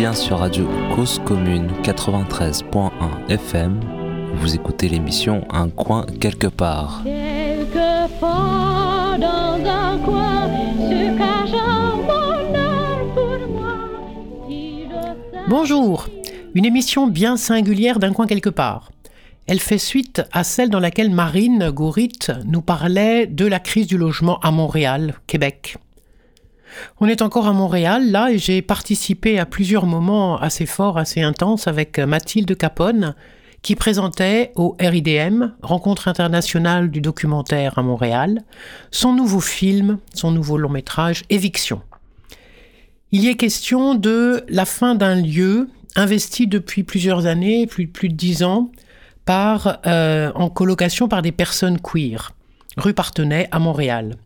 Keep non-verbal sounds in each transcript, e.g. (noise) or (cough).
bien sur Radio Cause Commune 93.1 FM. Vous écoutez l'émission Un coin quelque part. Bonjour, une émission bien singulière d'un coin quelque part. Elle fait suite à celle dans laquelle Marine Gourit nous parlait de la crise du logement à Montréal, Québec. On est encore à Montréal, là, et j'ai participé à plusieurs moments assez forts, assez intenses avec Mathilde Capone, qui présentait au RIDM, Rencontre internationale du documentaire à Montréal, son nouveau film, son nouveau long métrage, Éviction. Il y est question de la fin d'un lieu investi depuis plusieurs années, plus, de dix ans, euh, en colocation par des personnes queer, rue Partenay à Montréal.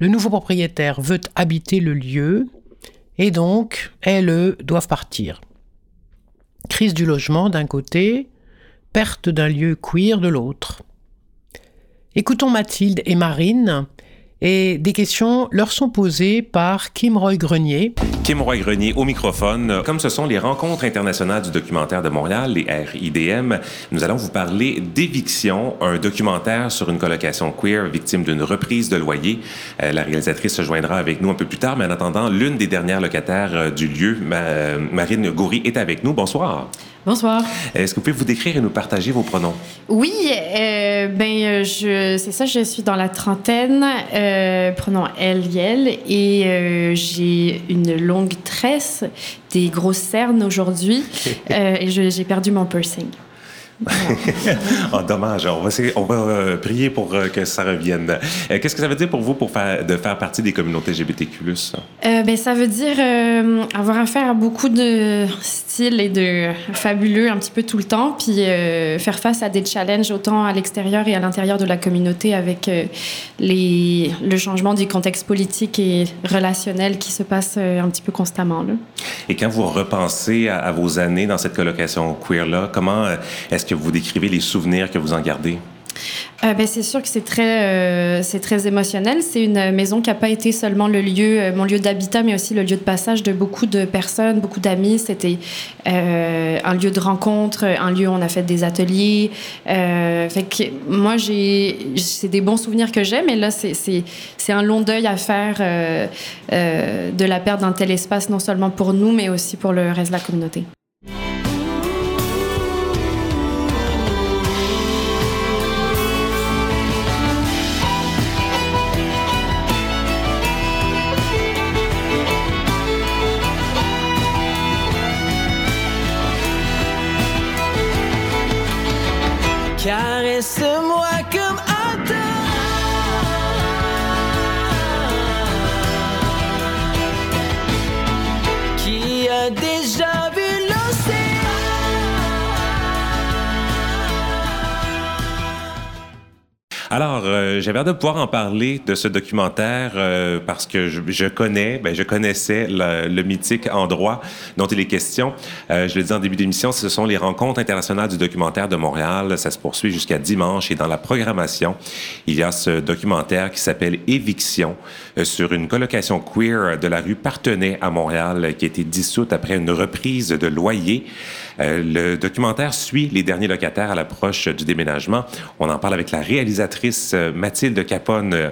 Le nouveau propriétaire veut habiter le lieu et donc elles doivent partir. Crise du logement d'un côté, perte d'un lieu queer de l'autre. Écoutons Mathilde et Marine et des questions leur sont posées par Kim Roy-Grenier. Kim Roy-Grenier au microphone. Comme ce sont les rencontres internationales du documentaire de Montréal, les RIDM, nous allons vous parler d'Éviction, un documentaire sur une colocation queer victime d'une reprise de loyer. Euh, la réalisatrice se joindra avec nous un peu plus tard, mais en attendant, l'une des dernières locataires euh, du lieu, Marine Goury, est avec nous. Bonsoir. Bonsoir. Est-ce que vous pouvez vous décrire et nous partager vos pronoms? Oui, euh, ben, je, c'est ça, je suis dans la trentaine, euh, pronom elle, elle, et euh, j'ai une longue tresse, des grosses cernes aujourd'hui, (laughs) euh, et j'ai perdu mon piercing. Oh, (laughs) dommage. On va, on va euh, prier pour euh, que ça revienne. Euh, qu'est-ce que ça veut dire pour vous pour faire, de faire partie des communautés LGBTQ+. ben, ça veut dire avoir affaire à beaucoup de styles et de fabuleux un petit peu tout le temps, puis faire face à des challenges autant à l'extérieur et à l'intérieur de la communauté avec les, le changement du contexte politique et relationnel qui se passe un petit peu constamment. Là. Et quand vous repensez à, à vos années dans cette colocation queer-là, comment est-ce que vous décrivez les souvenirs que vous en gardez? Euh, ben, c'est sûr que c'est très, euh, c'est très émotionnel. C'est une maison qui n'a pas été seulement le lieu, euh, mon lieu d'habitat, mais aussi le lieu de passage de beaucoup de personnes, beaucoup d'amis. C'était un lieu de rencontre, un lieu où on a fait des ateliers. Moi, j'ai, c'est des bons souvenirs que j'ai, mais là, c'est, c'est, c'est un long deuil à faire de la perte d'un tel espace, non seulement pour nous, mais aussi pour le reste de la communauté. Caresse-moi comme Alors, euh, j'avais hâte de pouvoir en parler de ce documentaire euh, parce que je, connais, ben, je connaissais le, le, mythique endroit dont il est question. Euh, je le dis en début d'émission, ce sont les rencontres internationales du documentaire de Montréal. Ça se poursuit jusqu'à dimanche et dans la programmation, il y a ce documentaire qui s'appelle Éviction euh, sur une colocation queer de la rue Partenay à Montréal qui a été dissoute après une reprise de loyer. Euh, le documentaire suit les derniers locataires à l'approche du déménagement. On en parle avec la réalisatrice euh, Mathilde Capone.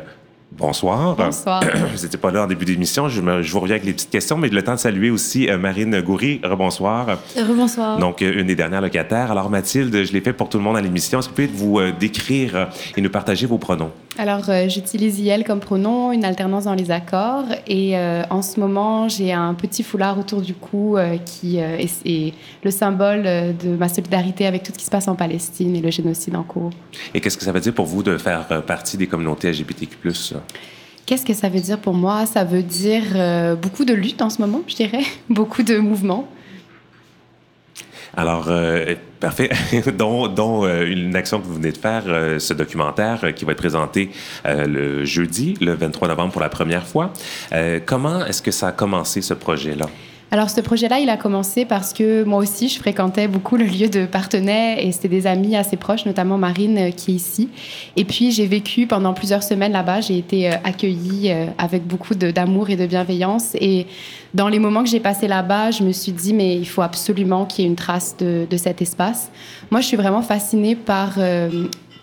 Bonsoir. Bonsoir. (clears throat) vous n'étiez pas là en début d'émission. Je, je, vous reviens avec les petites questions, mais le temps de saluer aussi euh, Marine Goury. Rebonsoir. Rebonsoir. Donc, une des dernières locataires. Alors, Mathilde, je l'ai fait pour tout le monde à l'émission. Est-ce que vous pouvez vous décrire et nous partager vos pronoms? Alors, euh, j'utilise IL comme pronom, une alternance dans les accords. Et euh, en ce moment, j'ai un petit foulard autour du cou euh, qui est, est, le symbole de ma solidarité avec tout ce qui se passe en Palestine et le génocide en cours. Et qu'est-ce que ça veut dire pour vous de faire partie des communautés LGBTQ+. Qu'est-ce que ça veut dire pour moi? Ça veut dire beaucoup de lutte en ce moment, je dirais, (laughs) beaucoup de mouvements. Alors, euh, parfait. (laughs) dont, euh, une action que vous venez de faire, euh, ce documentaire qui va être présenté le jeudi, le 23 novembre pour la première fois. comment est-ce que ça a commencé, ce projet-là? Alors ce projet-là, il a commencé parce que moi aussi, je fréquentais beaucoup le lieu de Partenay et c'était des amis assez proches, notamment Marine euh, qui est ici. Et puis j'ai vécu pendant plusieurs semaines là-bas. J'ai été euh, accueillie euh, avec beaucoup d'amour et de bienveillance. Et dans les moments que j'ai passés là-bas, je me suis dit, mais il faut absolument qu'il y ait une trace de, de, cet espace. Moi, je suis vraiment fascinée par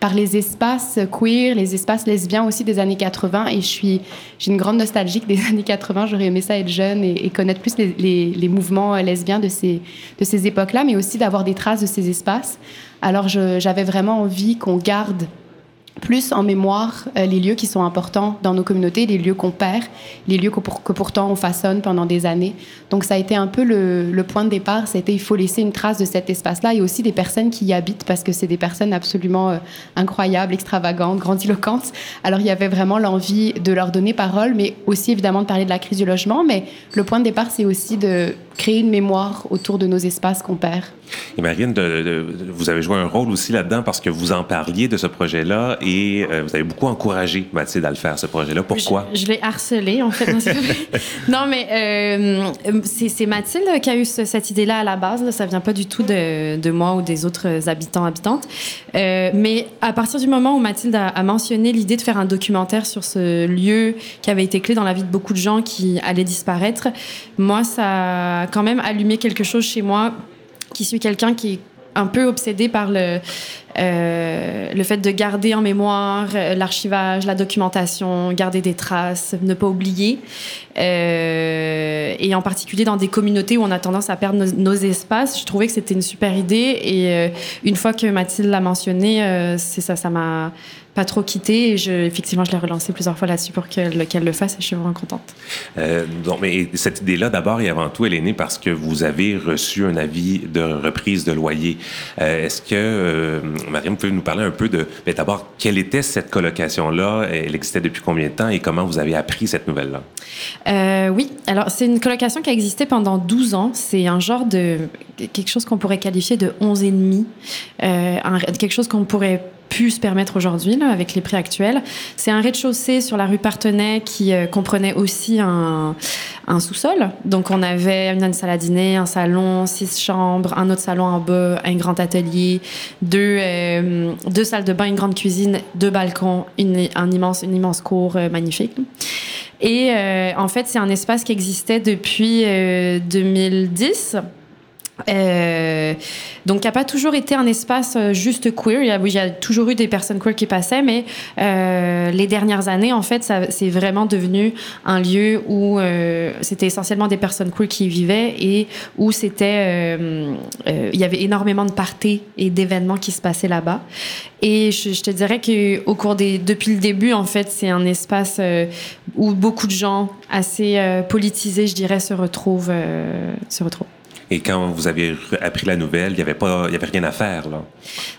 par les espaces queer, les espaces lesbiens aussi des années 80. Et je suis, j'ai une grande nostalgie des (laughs) années 80. J'aurais aimé ça être jeune et, connaître plus les, les, mouvements lesbiens de ces, de ces époques-là, mais aussi d'avoir des traces de ces espaces. Alors j'avais vraiment envie qu'on garde plus en mémoire euh, les lieux qui sont importants dans nos communautés, les lieux qu'on perd, les lieux que, que, pourtant on façonne pendant des années. Donc ça a été un peu le, le point de départ, c'était il faut laisser une trace de cet espace-là et aussi des personnes qui y habitent parce que c'est des personnes absolument euh, incroyables, extravagantes, grandiloquentes. Alors il y avait vraiment l'envie de leur donner parole, mais aussi évidemment de parler de la crise du logement. Mais le point de départ, c'est aussi de créer une mémoire autour de nos espaces qu'on perd. Et Marine, de, de, vous avez joué un rôle aussi là-dedans parce que vous en parliez de ce projet-là et euh, vous avez beaucoup encouragé Mathilde à le faire, ce projet-là. Pourquoi? Je, je l'ai harcelé, en fait. (laughs) (laughs) non, mais euh, c'est Mathilde qui a eu ce, cette idée-là à la base. Là. Ça vient pas du tout de, de, moi ou des autres habitants, habitantes. Euh, mais à partir du moment où Mathilde a, a mentionné l'idée de faire un documentaire sur ce lieu qui avait été clé dans la vie de beaucoup de gens qui allaient disparaître, moi, ça quand même allumé quelque chose chez moi qui suis quelqu'un qui est un peu obsédé par le, euh, le fait de garder en mémoire euh, l'archivage, la documentation, garder des traces, ne pas oublier. Euh, et en particulier dans des communautés où on a tendance à perdre nos, espaces, je trouvais que c'était une super idée. Et une fois que Mathilde l'a mentionné, c'est ça, ça m'a pas trop quitté. Et je, effectivement, je l'ai relancé plusieurs fois là-dessus pour qu'elle qu le fasse et je suis vraiment contente. Euh, donc, mais cette idée-là, d'abord et avant tout, elle est née parce que vous avez reçu un avis de reprise de loyer. Euh, Est-ce que, euh, Mariam, vous pouvez nous parler un peu de, d'abord, quelle était cette colocation-là? Elle existait depuis combien de temps et comment vous avez appris cette nouvelle-là? Euh, oui, alors c'est une colocation qui a existé pendant 12 ans. C'est un genre de quelque chose qu'on pourrait qualifier de 11 et demi, quelque chose qu'on pourrait pu se permettre aujourd'hui avec les prix actuels. C'est un rez-de-chaussée sur la rue Partenay qui euh, comprenait aussi un, sous-sol. Donc on avait une salle à dîner, un salon, six chambres, un autre salon en bas, un grand atelier, deux, euh, deux salles de bain, une grande cuisine, deux balcons, une, un immense, une immense cour euh, magnifique. Et en fait, c'est un espace qui existait depuis 2010 euh, donc, il n'a pas toujours été un espace euh, juste queer. Il y, a, y, a, toujours eu des personnes queer qui passaient, mais euh, les dernières années, en fait, c'est vraiment devenu un lieu où euh, c'était essentiellement des personnes queer qui y vivaient et où c'était, euh, il y avait énormément de parties et d'événements qui se passaient là-bas. Et je, je, te dirais qu'au cours des, depuis le début, en fait, c'est un espace où beaucoup de gens assez politisés, je dirais, se retrouvent, se retrouvent. Et quand vous avez appris la nouvelle, il n'y avait avait rien à faire là.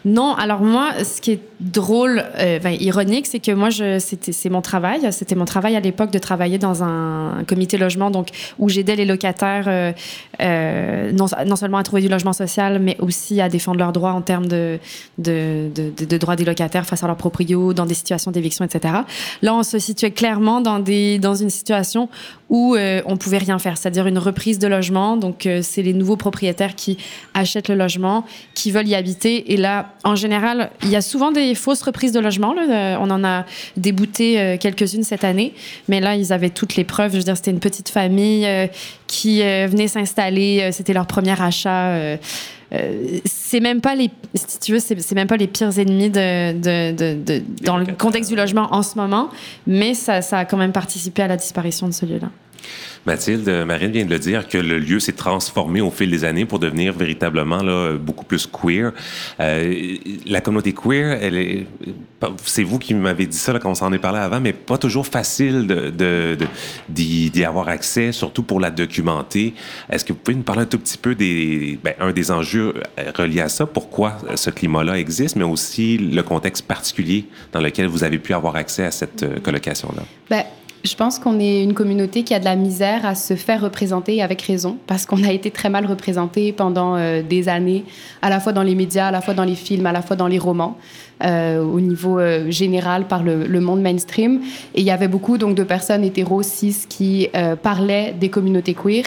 Non, alors moi, ce qui est drôle, euh, ben, ironique, c'est que moi, c'est mon travail. C'était mon travail à l'époque de travailler dans un, comité logement, donc où j'aidais les locataires euh, euh, non, seulement à trouver du logement social, mais aussi à défendre leurs droits en termes de, droits des locataires face à leurs proprios, dans des situations d'éviction, etc. Là, on se situait clairement dans dans une situation où on pouvait rien faire, c'est-à-dire une reprise de logement. Donc, c'est les nouveaux propriétaires qui achètent le logement, qui veulent y habiter. Et là, en général, il y a souvent des fausses reprises de logement. Euh, on en a débouté euh, quelques-unes cette année. Mais là, ils avaient toutes les preuves. Je veux dire, c'était une petite famille euh, qui venait s'installer. C'était leur premier achat. c'est même pas les si tu veux c'est même pas les pires ennemis dans le contexte du logement en ce moment mais ça, ça a quand même participé à la disparition de ce lieu là Mathilde, Marine vient de le dire que le lieu s'est transformé au fil des années pour devenir véritablement là, beaucoup plus queer. Euh, la communauté queer, elle est, c'est vous qui m'avez dit ça là, quand on s'en est parlé avant, mais pas toujours facile de, de, d'y, d'y avoir accès, surtout pour la documenter. Est-ce que vous pouvez nous parler un tout petit peu des, ben, un des enjeux reliés à ça, pourquoi ce climat-là existe, mais aussi le contexte particulier dans lequel vous avez pu avoir accès à cette colocation-là? Ben, Je pense qu'on est une communauté qui a de la misère à se faire représenter avec raison, parce qu'on a été très mal représenté pendant euh, des années, à la fois dans les médias, à la fois dans les films, à la fois dans les romans, euh, au niveau euh, général par le, le, monde mainstream. Et il y avait beaucoup donc de personnes hétéro cis qui euh, parlaient des communautés queer.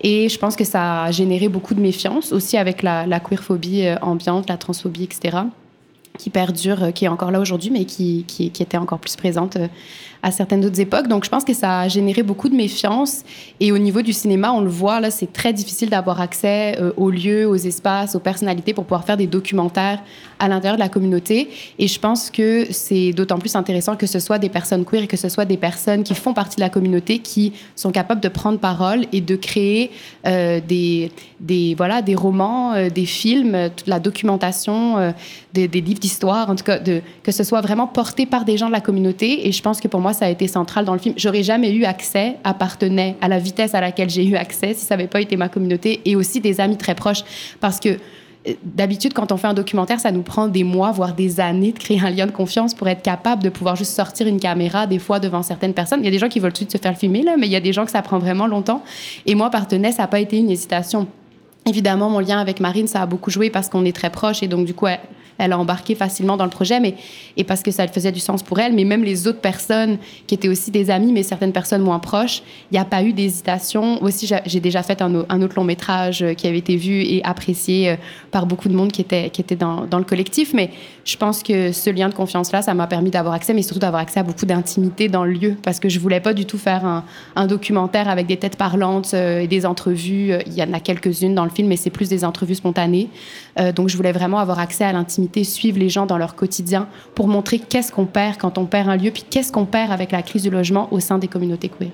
Et je pense que ça a généré beaucoup de méfiance, aussi avec la, la queerphobie euh, ambiante, la transphobie, etc., qui perdure, qui est encore là aujourd'hui, mais qui, qui, qui, était encore plus présente à certaines autres époques. Donc, je pense que ça a généré beaucoup de méfiance. Et au niveau du cinéma, on le voit, là, c'est très difficile d'avoir accès euh, aux lieux, aux espaces, aux personnalités pour pouvoir faire des documentaires à l'intérieur de la communauté. Et je pense que c'est d'autant plus intéressant que ce soit des personnes queer et que ce soit des personnes qui font partie de la communauté qui sont capables de prendre parole et de créer euh, des, des, voilà, des romans, euh, des films, toute la documentation, des, des, livres d'histoire, en tout cas, de, que ce soit vraiment porté par des gens de la communauté. Et je pense que pour moi, ça a été central dans le film. J'aurais jamais eu accès à Partenay à la vitesse à laquelle j'ai eu accès si ça n'avait pas été ma communauté et aussi des amis très proches. Parce que euh, d'habitude, quand on fait un documentaire, ça nous prend des mois, voire des années de créer un lien de confiance pour être capable de pouvoir juste sortir une caméra, des fois, devant certaines personnes. Il y a des gens qui veulent tout de suite se faire filmer, là, mais il y a des gens que ça prend vraiment longtemps. Et moi, Partenay, ça n'a pas été une hésitation. Évidemment, mon lien avec Marine, ça a beaucoup joué parce qu'on est très proches et donc, du coup, elle, a embarqué facilement dans le projet, mais et parce que ça faisait du sens pour elle. Mais même les autres personnes qui étaient aussi des amis, mais certaines personnes moins proches, il n'y a pas eu d'hésitation. Aussi, j'ai déjà fait un, autre long métrage qui avait été vu et apprécié par beaucoup de monde qui était, qui était dans, le collectif. Mais je pense que ce lien de confiance-là, ça m'a permis d'avoir accès, mais surtout d'avoir accès à beaucoup d'intimité dans le lieu, parce que je voulais pas du tout faire un, un documentaire avec des têtes parlantes et des entrevues. Il y en a quelques-unes dans le film, mais c'est plus des entrevues spontanées. Euh, donc, je voulais vraiment avoir accès à l'intimité suivre les gens dans leur quotidien pour montrer qu'est-ce qu'on perd quand on perd un lieu, puis qu'est-ce qu'on perd avec la crise du logement au sein des communautés queer.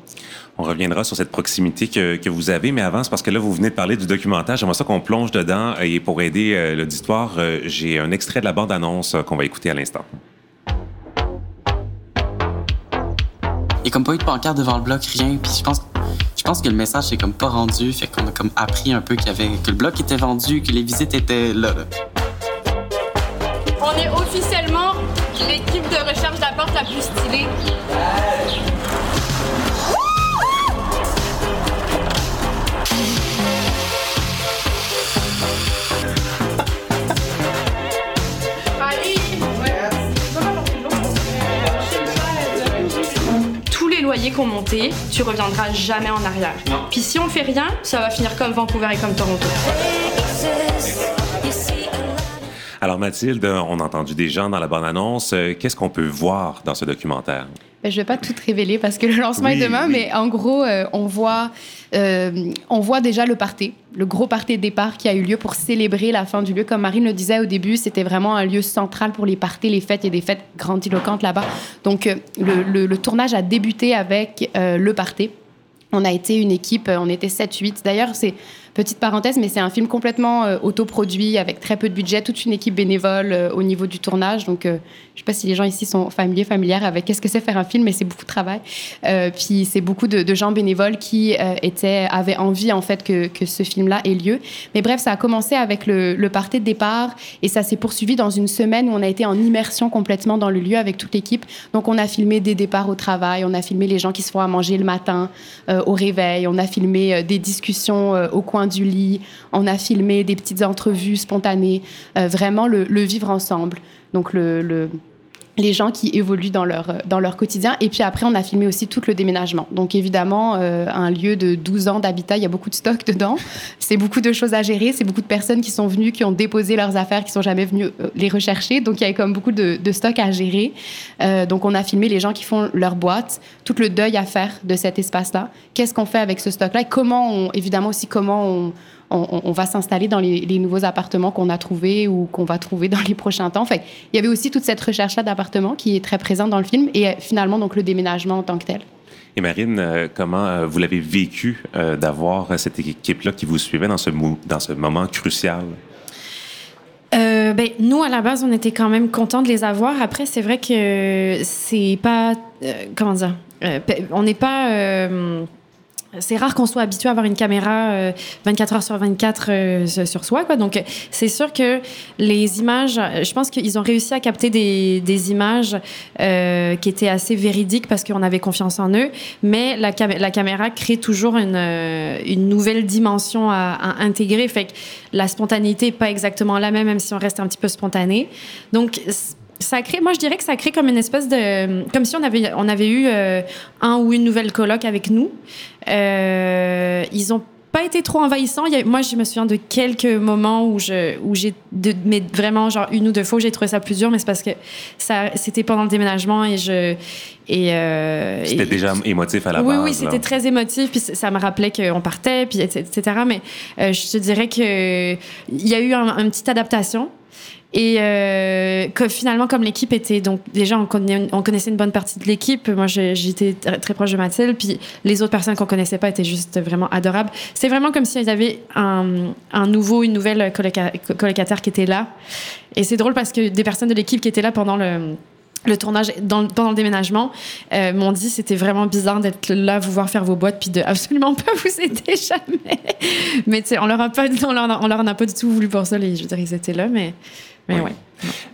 On reviendra sur cette proximité que, que vous avez, mais avant, c'est parce que là, vous venez de parler du documentaire. J'aimerais ça qu'on plonge dedans. Et pour aider euh, l'auditoire, euh, j'ai un extrait de la bande-annonce qu'on va écouter à l'instant. N'y a comme pas eu de pancarte devant le bloc, rien. Puis je pense, je pense que le message c'est comme pas rendu. Fait qu'on a comme appris un peu qu'il y avait, que le bloc était vendu, que les visites étaient là. là. On est officiellement l'équipe de recherche d'apport la plus stylée. Qu'on monté, tu reviendras jamais en arrière. Puis si on fait rien, ça va finir comme Vancouver et comme Toronto. Alors Mathilde, on a entendu des gens dans la bande-annonce. Qu'est-ce qu'on peut voir dans ce documentaire? Ben, je ne vais pas tout révéler parce que le lancement oui, est demain, oui. mais en gros, euh, on, voit, euh, on voit déjà le party, le gros party de départ qui a eu lieu pour célébrer la fin du lieu. Comme Marine le disait au début, c'était vraiment un lieu central pour les parties, les fêtes. A des fêtes grandiloquentes là-bas. Donc, euh, le, le, le, tournage a débuté avec le party. On a été une équipe, on était 7-8. D'ailleurs, c'est Petite parenthèse, mais c'est un film complètement euh, autoproduit, avec très peu de budget, toute une équipe bénévole euh, au niveau du tournage. Donc, euh, je sais pas si les gens ici sont familiers, familières avec qu'est-ce que c'est faire un film, mais c'est beaucoup de travail. Euh, puis, c'est beaucoup de, de, gens bénévoles qui étaient, avaient envie, en fait, que, que ce film-là ait lieu. Mais bref, ça a commencé avec le, le party de départ et ça s'est poursuivi dans une semaine où on a été en immersion complètement dans le lieu avec toute l'équipe. Donc, on a filmé des départs au travail, on a filmé les gens qui se font à manger le matin au réveil, on a filmé des discussions au coin du lit. On a filmé des petites entrevues spontanées, euh, vraiment le, le, vivre ensemble. Donc le, le, les gens qui évoluent dans leur, dans leur quotidien. Et puis après, on a filmé aussi tout le déménagement. Donc évidemment, euh, un lieu de 12 ans d'habitat, il y a beaucoup de stock (laughs) dedans. C'est beaucoup de choses à gérer. C'est beaucoup de personnes qui sont venues, qui ont déposé leurs affaires, qui sont jamais venues euh, les rechercher. Donc il y a comme beaucoup de, de stock à gérer. Euh, donc on a filmé les gens qui font leur boîte, tout le deuil à faire de cet espace-là. Qu'est-ce qu'on fait avec ce stock-là? Et comment évidemment aussi comment on on, on, va s'installer dans les, les, nouveaux appartements qu'on a trouvés ou qu'on va trouver dans les prochains temps. Fait, il y avait aussi toute cette recherche-là d'appartements qui est très présente dans le film et finalement donc le déménagement en tant que tel. Et Marine, euh, comment euh, vous l'avez vécu euh, d'avoir cette équipe-là qui vous suivait dans ce, dans ce moment crucial? Euh, ben, nous, à la base, on était quand même contents de les avoir. Après, c'est vrai que c'est pas. Euh, comment dire? Euh, on n'est pas c'est rare qu'on soit habitué à avoir une caméra euh, 24 heures sur 24 euh, sur soi. Quoi. Donc, c'est sûr que les images, je pense qu'ils ont réussi à capter des, images euh, qui étaient assez véridiques parce qu'on avait confiance en eux. Mais la, cam- la caméra crée toujours une, euh, une nouvelle dimension à, à intégrer. Fait que la spontanéité n'est pas exactement la même, même si on reste un petit peu spontané. Donc, ça crée, moi je dirais que ça crée comme une espèce de, comme si on avait, on avait eu euh, un ou une nouvelle coloc avec nous. Euh, ils ont pas été trop envahissants. Il y a- moi, je me souviens de quelques moments où je, où j'ai, de, mais vraiment genre une ou deux fois, où j'ai trouvé ça plus dur, mais c'est parce que ça, c'était pendant le déménagement et je, et euh, C'était et- déjà émotif à la oui, base. oui, là. c'était très émotif, puis ça me rappelait qu'on partait, puis etc. Mais euh, je te dirais que il y a eu un, une petite adaptation. Et euh, que finalement, comme l'équipe était donc déjà on, connaissait une bonne partie de l'équipe. Moi, j'étais très, proche de Mathilde, puis les autres personnes qu'on connaissait pas étaient juste vraiment adorables. C'est vraiment comme s'il y avait un, nouveau, une nouvelle coloca- colocataire qui était là. Et c'est drôle parce que des personnes de l'équipe qui étaient là pendant le tournage pendant le déménagement euh, m'ont dit c'était vraiment bizarre d'être là vous voir faire vos boîtes puis de absolument pas (laughs) vous aider jamais mais on leur a pas leur en a pas du tout voulu pour ça les, je veux dire ils étaient là mais mais Oui. ouais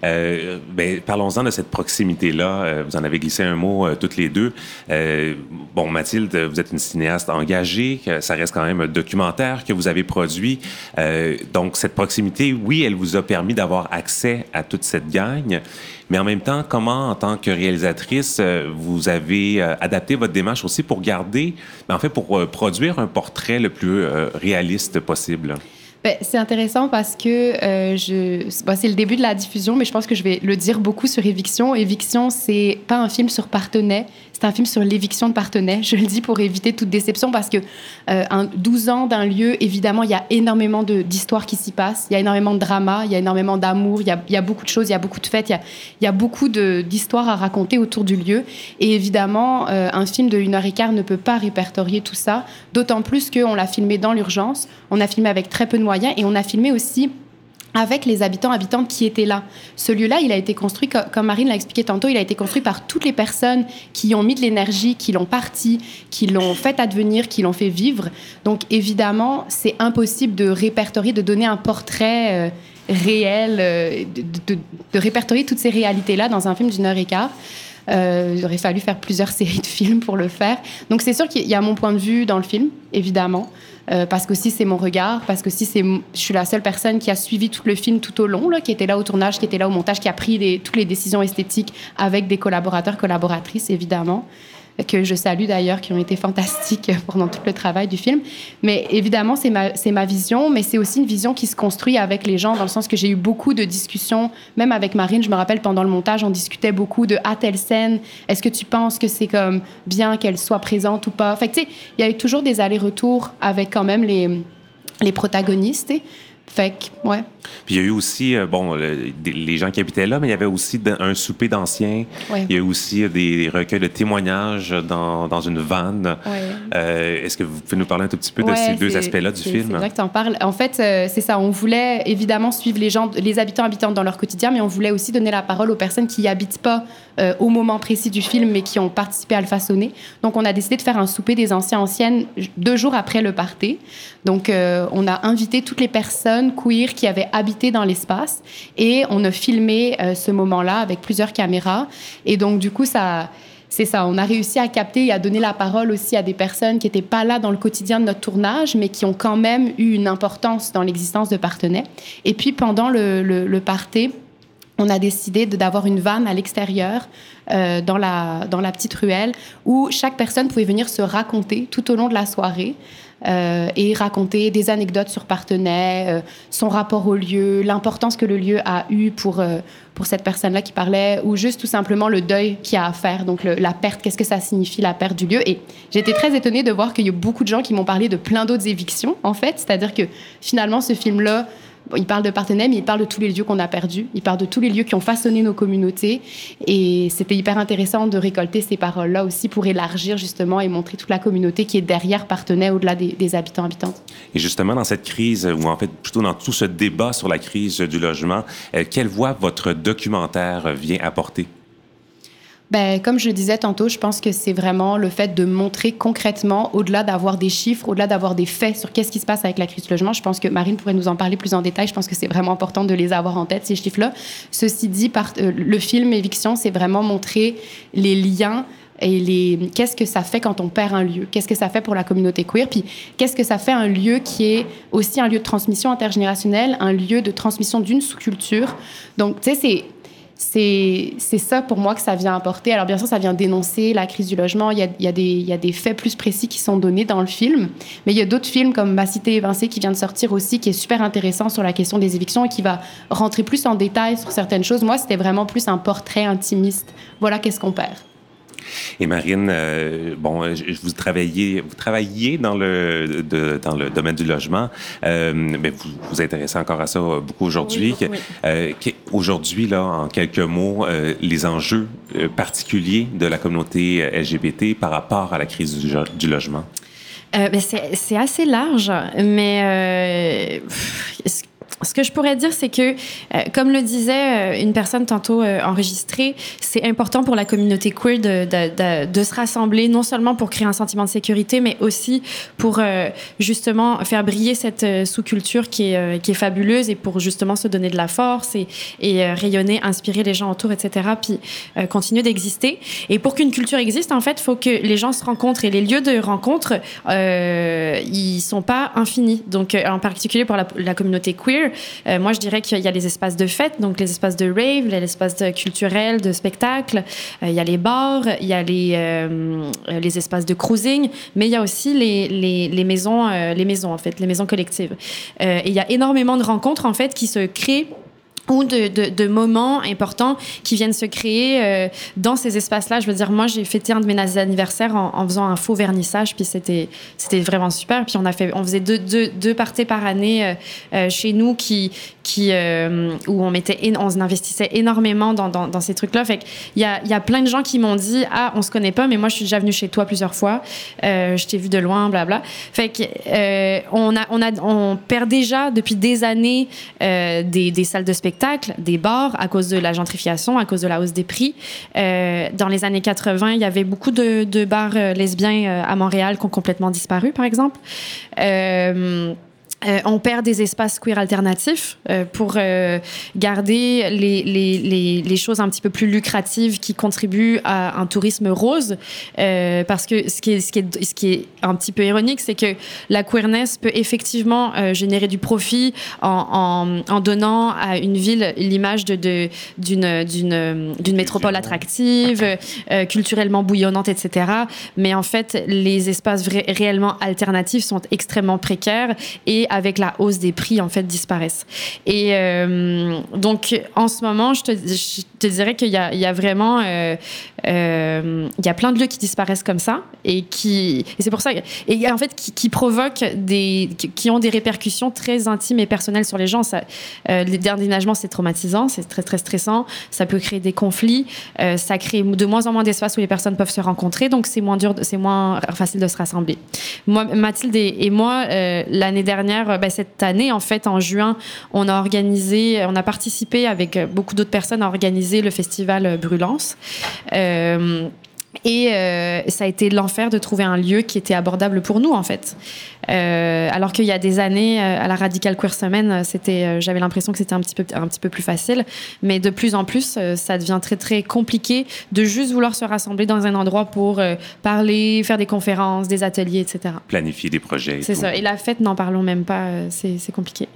Euh, ben, parlons-en de cette proximité-là. Euh, vous en avez glissé un mot euh, toutes les deux. Euh, bon, Mathilde, vous êtes une cinéaste engagée. Ça reste quand même un documentaire que vous avez produit. Euh, donc, cette proximité, oui, elle vous a permis d'avoir accès à toute cette gang. Mais en même temps, comment, en tant que réalisatrice, vous avez adapté votre démarche aussi pour garder, ben, en fait, pour produire un portrait le plus réaliste possible? Ben, c'est intéressant parce que euh, je, c'est le début de la diffusion, mais je pense que je vais le dire beaucoup sur Éviction. Éviction, c'est pas un film sur Partenay, c'est un film sur l'éviction de Partenay. Je le dis pour éviter toute déception parce que euh, un 12 ans d'un lieu, évidemment, il y a énormément d'histoires qui s'y passent, il y a énormément de drama, il y a énormément d'amour, il y a, beaucoup de choses, il y a beaucoup de fêtes, il y a, beaucoup d'histoires à raconter autour du lieu. Et évidemment, euh, un film de une heure et ne peut pas répertorier tout ça, d'autant plus qu'on l'a filmé dans l'urgence, on a filmé avec très peu de moyens et on a filmé aussi avec les habitants, habitantes qui étaient là. Ce lieu-là, il a été construit, co- comme Marine l'a expliqué tantôt, il a été construit par toutes les personnes qui y ont mis de l'énergie, qui l'ont parti, qui l'ont fait advenir, qui l'ont fait vivre. Donc, évidemment, c'est impossible de répertorier, de donner un portrait euh, réel, euh, de répertorier toutes ces réalités-là dans un film d'une heure et quart. Euh, il aurait fallu faire plusieurs (laughs) séries de films pour le faire. Donc c'est sûr qu'il y a mon point de vue dans le film, évidemment, euh, parce que si c'est mon regard, parce que si c'est, je suis la seule personne qui a suivi tout le film tout au long, là, qui était là au tournage, qui était là au montage, qui a pris toutes les décisions esthétiques avec des collaborateurs, collaboratrices, évidemment que je salue d'ailleurs, qui ont été fantastiques (laughs) pendant tout le travail du film. Mais évidemment, c'est ma, ma vision, mais c'est aussi une vision qui se construit avec les gens, dans le sens que j'ai eu beaucoup de discussions, même avec Marine, je me rappelle pendant le montage, on discutait beaucoup de à telle scène, est-ce que tu penses que c'est comme bien qu'elle soit présente ou pas? Fait tu sais, il y a eu toujours des allers-retours avec quand même les, les protagonistes. Fait que, ouais. Puis il y a eu aussi, euh, bon, le- des- les gens qui habitaient là, mais il y avait aussi un souper d'anciens. Ouais. Il y a eu aussi euh, des recueils de témoignages dans, dans une vanne. Ouais. Euh, Est-ce que vous pouvez nous parler un tout petit peu de ces deux aspects-là du film? C'est vrai que tu en parles. En fait, euh, c'est ça. On voulait évidemment suivre les gens, les habitants habitantes dans leur quotidien, mais on voulait aussi donner la parole aux personnes qui n'y habitent pas au moment précis du film, mais qui ont participé à le façonner. Donc, on a décidé de faire un souper des anciens anciennes deux jours après le party. Donc, on a invité toutes les personnes queer qui avaient habité dans l'espace et on a filmé euh, ce moment-là avec plusieurs caméras. Et donc, du coup, ça. C'est ça, on a réussi à capter et à donner la parole aussi à des personnes qui n'étaient pas là dans le quotidien de notre tournage, mais qui ont quand même eu une importance dans l'existence de Partenay. Et puis pendant le, le, le party, on a décidé d'avoir une vanne à l'extérieur, euh, dans, la, petite ruelle, où chaque personne pouvait venir se raconter tout au long de la soirée. euh, et raconter des anecdotes sur Partenay, euh, son rapport au lieu, l'importance que le lieu a eu pour, cette personne-là qui parlait, ou juste tout simplement le deuil qu'il a à faire, donc la perte, qu'est-ce que ça signifie la perte du lieu. Et j'étais très étonnée de voir qu'il y a beaucoup de gens qui m'ont parlé de plein d'autres évictions, en fait, c'est-à-dire que finalement ce film-là, Il parle de Partenay, mais il parle de tous les lieux qu'on a perdus. Il parle de tous les lieux qui ont façonné nos communautés. Et c'était hyper intéressant de récolter ces paroles-là aussi pour élargir justement et montrer toute la communauté qui est derrière Partenay, au-delà des, des habitants habitantes. Et justement, dans cette crise, ou en fait, plutôt dans tout ce débat sur la crise du logement, euh, quelle voix votre documentaire vient apporter? Ben, comme je le disais tantôt, je pense que c'est vraiment le fait de montrer concrètement, au-delà d'avoir des chiffres, au-delà d'avoir des faits sur qu'est-ce qui se passe avec la crise du logement. Je pense que Marine pourrait nous en parler plus en détail. Je pense que c'est vraiment important de les avoir en tête, ces chiffres-là. Ceci dit, euh, le film Éviction, c'est vraiment montrer les liens et les qu'est-ce que ça fait quand on perd un lieu? Qu'est-ce que ça fait pour la communauté queer? Puis qu'est-ce que ça fait un lieu qui est aussi un lieu de transmission intergénérationnelle, un lieu de transmission d'une sous-culture? Donc, tu sais, c'est c'est, ça pour moi que ça vient apporter. Alors bien sûr, ça vient dénoncer la crise du logement. Il y a, il y a, des, il y a des faits plus précis qui sont donnés dans le film. Mais il y a d'autres films comme Ma cité évincée qui vient de sortir aussi, qui est super intéressant sur la question des évictions et qui va rentrer plus en détail sur certaines choses. Moi, c'était vraiment plus un portrait intimiste. Voilà qu'est-ce qu'on perd. Et Marine, euh, bon, je- vous travaillez, vous travaillez dans le de- dans le domaine du logement, euh, mais vous vous intéressez encore à ça euh, beaucoup aujourd'hui. Oui, oui. Euh, qu'est- aujourd'hui, là, en quelques mots, euh, les enjeux euh, particuliers de la communauté euh, LGBT par rapport à la crise du, logement? Euh, ben, c'est assez large, mais euh, pff, ce- que je pourrais dire, c'est que, euh, comme le disait euh, une personne tantôt euh, enregistrée, c'est important pour la communauté queer de, de, de, de se rassembler, non seulement pour créer un sentiment de sécurité, mais aussi pour euh, justement faire briller cette euh, sous-culture qui euh, qui est fabuleuse et pour justement se donner de la force et, et rayonner, inspirer les gens autour, etc. Puis continuer d'exister. Et pour qu'une culture existe, en fait, il faut que les gens se rencontrent et les lieux de rencontre, ils sont pas infinis. Donc, en particulier pour la, la communauté queer, euh, moi, je dirais qu'il y a les espaces de fête, donc les espaces de rave, les espaces culturels, de spectacle. Euh, il y a les bars, il y a les, euh, les espaces de cruising, mais il y a aussi les, les, les maisons, les maisons en fait, les maisons collectives. Et il y a énormément de rencontres en fait qui se créent ou de, de, de moments importants qui viennent se créer euh, dans ces espaces-là. Je veux dire, moi, j'ai fêté un de mes anniversaires en, en faisant un faux vernissage, puis c'était c'était vraiment super. Puis on a fait, on faisait deux, deux, deux parties par année euh, euh, chez nous qui qui euh, où on mettait, on investissait énormément dans, dans, dans ces trucs-là. Fait qu'il y a y a plein de gens qui m'ont dit ah on se connaît pas, mais moi je suis déjà venue chez toi plusieurs fois, euh, je t'ai vu de loin, blabla. Fait que euh, on a on a on perd déjà depuis des années euh, des, des salles de spectacle, des bars à cause de la gentrification, à cause de la hausse des prix. Euh, dans les années 80, il y avait beaucoup de, de bars euh, lesbiens à Montréal qui ont complètement disparu, par exemple. Euh, euh, on perd des espaces queer alternatifs euh, pour euh, garder les, les, les, les choses un petit peu plus lucratives qui contribuent à un tourisme rose. Parce que ce qui, est, ce, qui est, ce qui est un petit peu ironique, c'est que la queerness peut effectivement générer du profit en, en, en donnant à une ville l'image de, de, d'une, métropole attractive, culturellement bouillonnante, etc. Mais en fait, les espaces réellement alternatifs sont extrêmement précaires et avec la hausse des prix, en fait, disparaissent. Et euh, donc, en ce moment, je te, dirais qu'il y a, vraiment... euh, euh, il y a plein de lieux qui disparaissent comme ça et qui et c'est pour ça et en fait qui, provoquent des qui- ont des répercussions très intimes et personnelles sur les gens. Ça euh, le déménagement c'est traumatisant c'est très très stressant. Ça peut créer des conflits. Ça crée de moins en moins d'espace où les personnes peuvent se rencontrer. Donc c'est moins dur c'est moins facile de se rassembler. Mathilde et, moi l'année dernière euh, ben, cette année en fait en juin on a organisé on a participé avec beaucoup d'autres personnes à organiser le festival euh, Brûlance. Euh, et euh, ça a été l'enfer de trouver un lieu qui était abordable pour nous, en fait. Euh, alors qu'il y a des années, euh, à la Radical Queer Semaine, c'était, euh, j'avais l'impression que c'était un petit peu, un petit peu plus facile. Mais de plus en plus, euh, ça devient très, très compliqué de juste vouloir se rassembler dans un endroit pour euh, parler, faire des conférences, des ateliers, etc. Planifier des projets. et C'est ça. Et la fête, n'en parlons même pas. euh, C'est c'est compliqué.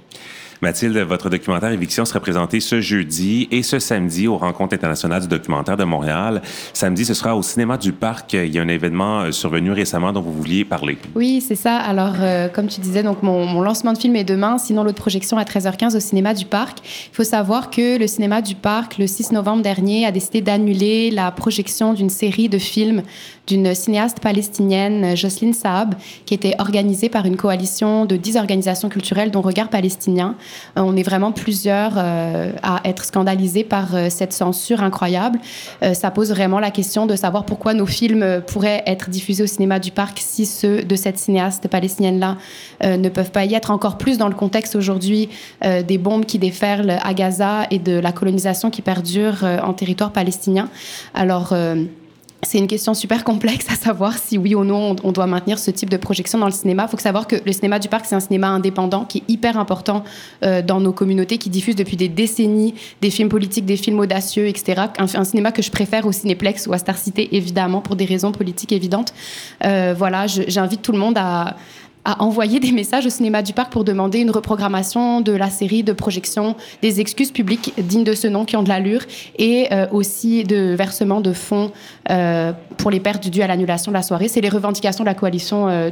Mathilde, votre documentaire Éviction sera présenté ce jeudi et ce samedi aux Rencontres internationales du documentaire de Montréal. Samedi, ce sera au Cinéma du Parc. Il y a un événement euh, survenu récemment dont vous vouliez parler. Oui, c'est ça. Alors, euh, comme tu disais, donc mon, mon lancement de film est demain, sinon l'autre projection à 13h15 au cinéma du Parc. Il faut savoir que le cinéma du Parc, le 6 novembre dernier, a décidé d'annuler la projection d'une série de films d'une cinéaste palestinienne, Jocelyne Saab, qui était organisée par une coalition de 10 organisations culturelles, dont Regard Palestinien. On est vraiment plusieurs à être scandalisés par cette censure incroyable. ça pose vraiment la question de savoir pourquoi nos films pourraient être diffusés au cinéma du parc si ceux de cette cinéaste palestinienne-là ne peuvent pas y être. Encore plus dans le contexte aujourd'hui des bombes qui déferlent à Gaza et de la colonisation qui perdure en territoire palestinien. Alors, c'est une question super complexe à savoir si oui ou non on, doit maintenir ce type de projection dans le cinéma. Il faut savoir que le cinéma du parc, c'est un cinéma indépendant qui est hyper important euh, dans nos communautés, qui diffuse depuis des décennies des films politiques, des films audacieux, etc. Un, cinéma que je préfère au Cinéplex ou à Star City, évidemment, pour des raisons politiques évidentes. Euh, voilà, j'invite tout le monde à a envoyé des messages au cinéma du parc pour demander une reprogrammation de la série de projection, des excuses publiques dignes de ce nom qui ont de l'allure et euh, aussi de versement de fonds euh, pour les pertes dues à l'annulation de la soirée. C'est les revendications de la coalition euh,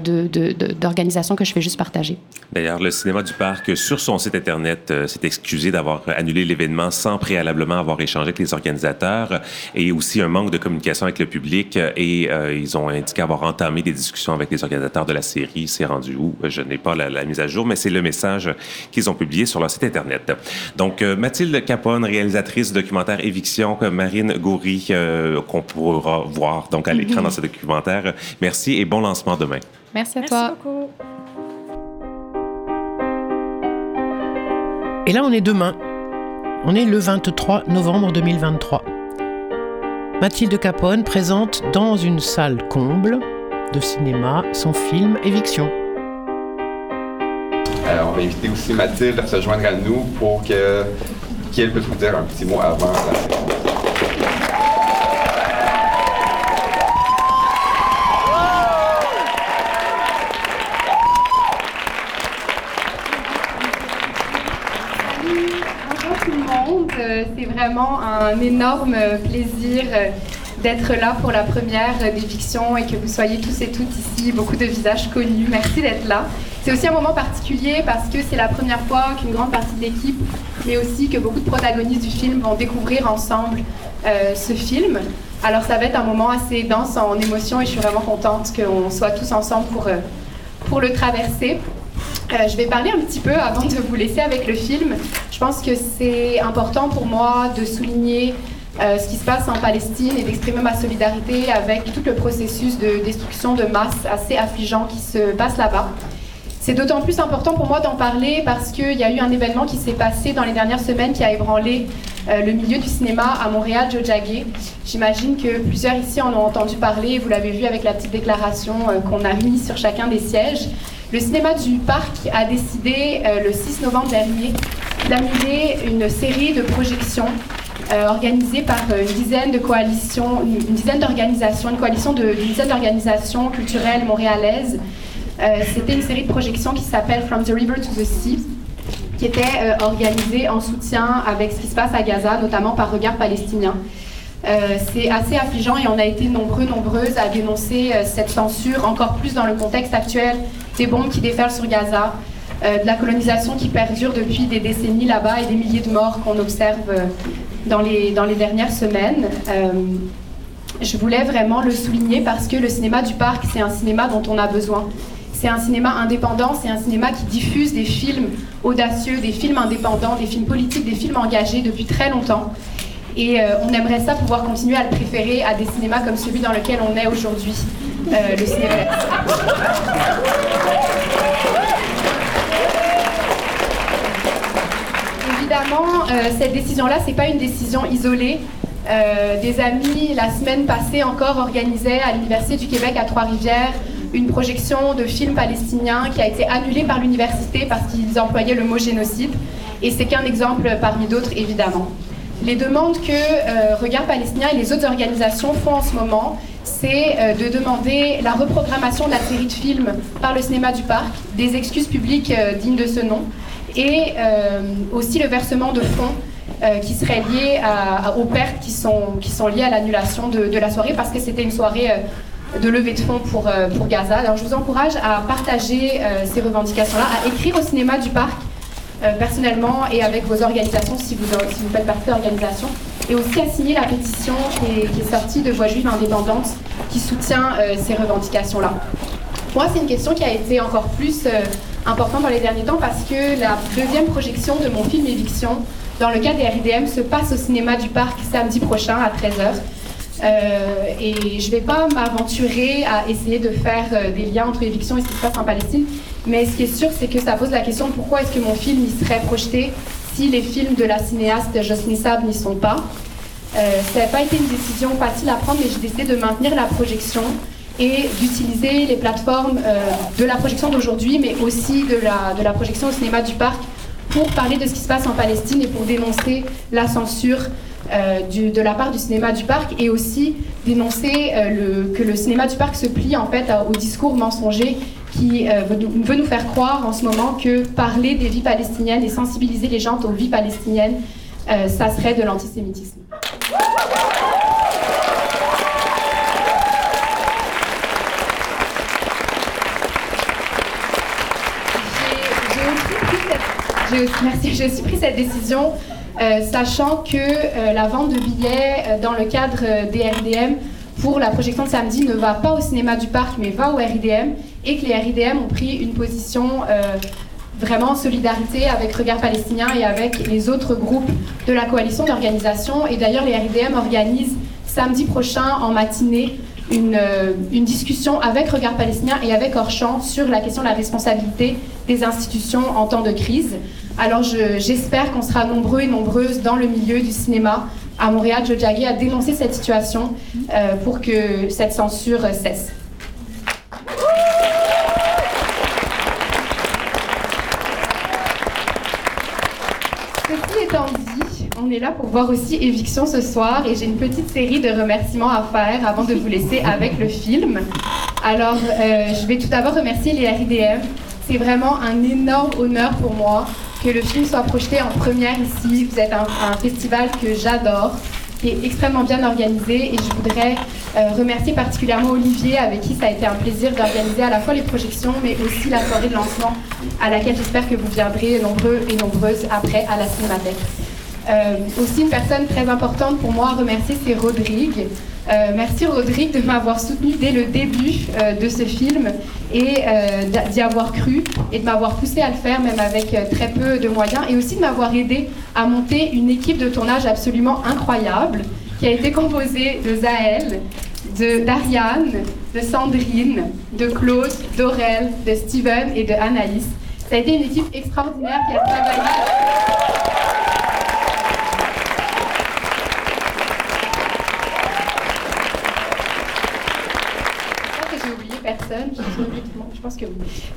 d'organisations que je vais juste partager. D'ailleurs, le cinéma du parc, sur son site Internet, s'est excusé d'avoir annulé l'événement sans préalablement avoir échangé avec les organisateurs et aussi un manque de communication avec le public et ils ont indiqué avoir entamé des discussions avec les organisateurs de la série. C'est rendu où? Je n'ai pas la, mise à jour, mais c'est le message qu'ils ont publié sur leur site Internet. Donc, euh, Mathilde Capone, réalisatrice du documentaire Éviction, Marine Goury, euh, qu'on pourra voir donc à (laughs) l'écran dans ce documentaire. Merci et bon lancement demain. Merci à Merci toi. Beaucoup. Et là, on est demain. On est le 23 novembre 2023. Mathilde Capone présente dans une salle comble de cinéma son film Éviction. Euh, on va inviter aussi Mathilde à se joindre à nous pour qu'elle puisse vous dire un petit mot avant la Bonjour tout le monde, euh, c'est vraiment un énorme plaisir euh, d'être là pour la première des fictions et que vous soyez tous et toutes ici, beaucoup de visages connus. Merci d'être là. C'est aussi un moment particulier parce que c'est la première fois qu'une grande partie de l'équipe, mais aussi que beaucoup de protagonistes du film vont découvrir ensemble euh, ce film. Alors ça va être un moment assez dense en émotion et je suis vraiment contente qu'on soit tous ensemble pour, euh, pour le traverser. Euh, je vais parler un petit peu avant de vous laisser avec le film. Je pense que c'est important pour moi de souligner ce qui se passe en Palestine et d'exprimer ma solidarité avec tout le processus de destruction de masse assez affligeant qui se passe là-bas. C'est d'autant plus important pour moi d'en parler parce qu'il y a eu un événement qui s'est passé dans les dernières semaines qui a ébranlé euh, le milieu du cinéma à Montréal, Joe Jagger. J'imagine que plusieurs ici en ont entendu parler, vous l'avez vu avec la petite déclaration euh, qu'on a mise sur chacun des sièges. Le cinéma du parc a décidé euh, le 6 novembre dernier d'annuler une série de projections organisées par une dizaine de coalitions, une, dizaine d'organisations, une coalition d'une dizaine d'organisations culturelles montréalaises euh, c'était une série de projections qui s'appelle From the River to the Sea, qui était euh, organisée en soutien avec ce qui se passe à Gaza, notamment par Regard Palestinien. Euh, c'est assez affligeant et on a été nombreux, nombreuses à dénoncer cette censure, encore plus dans le contexte actuel des bombes qui déferlent sur Gaza, de la colonisation qui perdure depuis des décennies là-bas et des milliers de morts qu'on observe dans, les, dans les dernières semaines. je voulais vraiment le souligner parce que le cinéma du parc, c'est un cinéma dont on a besoin. C'est un cinéma indépendant, c'est un cinéma qui diffuse des films audacieux, des films indépendants, des films politiques, des films engagés depuis très longtemps. Et euh, on aimerait ça pouvoir continuer à le préférer à des cinémas comme celui dans lequel on est aujourd'hui, euh, le cinéma. Évidemment, euh, cette décision-là, c'est pas une décision isolée. des amis, la semaine passée encore, organisaient à l'Université du Québec à Trois-Rivières une projection de films palestiniens qui a été annulée par l'université parce qu'ils employaient le mot génocide. Et c'est qu'un exemple parmi d'autres, évidemment. Les demandes que euh, Regard Palestinien et les autres organisations font en ce moment, c'est euh, de demander la reprogrammation de la série de films par le cinéma du parc, des excuses publiques euh, dignes de ce nom, et aussi le versement de fonds qui seraient liés aux pertes qui sont, liées à l'annulation de, la soirée, parce que c'était une soirée de levée de fonds pour, euh, pour Gaza. Alors je vous encourage à partager euh, ces revendications-là, à écrire au cinéma du parc euh, personnellement et avec vos organisations si vous, faites partie de l'organisation, et aussi à signer la pétition qui est, qui est sortie de Voix juive indépendante qui soutient ces revendications-là. Moi, c'est une question qui a été encore plus important dans les derniers temps parce que la deuxième projection de mon film Éviction, dans le cadre des RIDM, se passe au cinéma du parc samedi prochain à 13h. Euh, et je ne vais pas m'aventurer à essayer de faire euh, des liens entre éviction et ce qui se passe en Palestine, mais ce qui est sûr, c'est que ça pose la question pourquoi est-ce que mon film y serait projeté si les films de la cinéaste Jocelyne Sab n'y sont pas? Euh, ça n'a pas été une décision facile à prendre, mais j'ai décidé de maintenir la projection et d'utiliser les plateformes de la projection d'aujourd'hui, mais aussi de la, de la projection au cinéma du parc pour parler de ce qui se passe en Palestine et pour dénoncer la censure euh, de la part du cinéma du parc et aussi dénoncer euh, que le cinéma du parc se plie en fait au discours mensonger qui euh, veut, nous, faire croire en ce moment que parler des vies palestiniennes et sensibiliser les gens aux vies palestiniennes, ça serait de l'antisémitisme. J'ai aussi pris cette décision sachant que euh, la vente de billets euh, dans le cadre des RIDM pour la projection de samedi ne va pas au cinéma du parc, mais va au RIDM, et que les RIDM ont pris une position vraiment en solidarité avec Regard Palestinien et avec les autres groupes de la coalition d'organisation. Et d'ailleurs, les RIDM organisent samedi prochain en matinée une, discussion avec Regard Palestinien et avec Orchamp sur la question de la responsabilité des institutions en temps de crise. Alors j'espère qu'on sera nombreux et nombreuses dans le milieu du cinéma à Montréal, Jojagi, à dénoncer cette situation euh, pour que cette censure cesse. Ceci étant dit, on est là pour voir aussi Éviction ce soir et j'ai une petite série de remerciements à faire avant de vous laisser avec le film. Alors, euh, je vais tout d'abord remercier les RIDM. C'est vraiment un énorme honneur pour moi que le film soit projeté en première ici. Vous êtes un, festival que j'adore, qui est extrêmement bien organisé et je voudrais euh, remercier particulièrement Olivier avec qui ça a été un plaisir d'organiser à la fois les projections mais aussi la soirée de lancement à laquelle j'espère que vous viendrez nombreux et nombreuses après à la Cinémathèque. Euh, aussi une personne très importante pour moi à remercier, c'est Rodrigue. Euh, merci Rodrigue de m'avoir soutenu dès le début euh, de ce film et d'y avoir cru et de m'avoir poussé à le faire même avec très peu de moyens et aussi de m'avoir aidé à monter une équipe de tournage absolument incroyable qui a été composée de Zaël, d'Ariane, de, Sandrine, de Claude, d'Aurel, de Steven et de Anaïs. Ça a été une équipe extraordinaire qui a travaillé. Je pense que oui.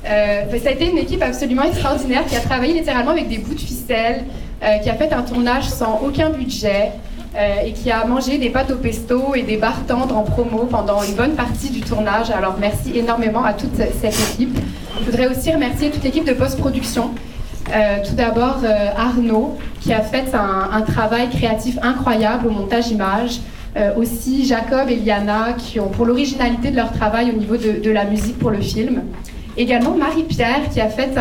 Euh, ça a été une équipe absolument extraordinaire qui a travaillé littéralement avec des bouts de ficelle, euh, qui a fait un tournage sans aucun budget euh, et qui a mangé des pâtes au pesto et des barres tendres en promo pendant une bonne partie du tournage. Alors merci énormément à toute cette équipe. Je voudrais aussi remercier toute l'équipe de post-production. tout d'abord Arnaud, qui a fait un, un, travail créatif incroyable au montage image. Euh, aussi Jacob et Liana qui ont pour l'originalité de leur travail au niveau de, la musique pour le film. Également Marie-Pierre qui a fait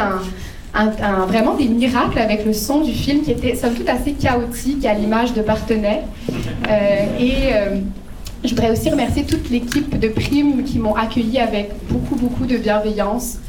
un, vraiment des miracles avec le son du film qui était somme toute assez chaotique à l'image de Partenay. Euh, et euh, je voudrais aussi remercier toute l'équipe de Prime qui m'ont accueilli avec beaucoup, beaucoup de bienveillance.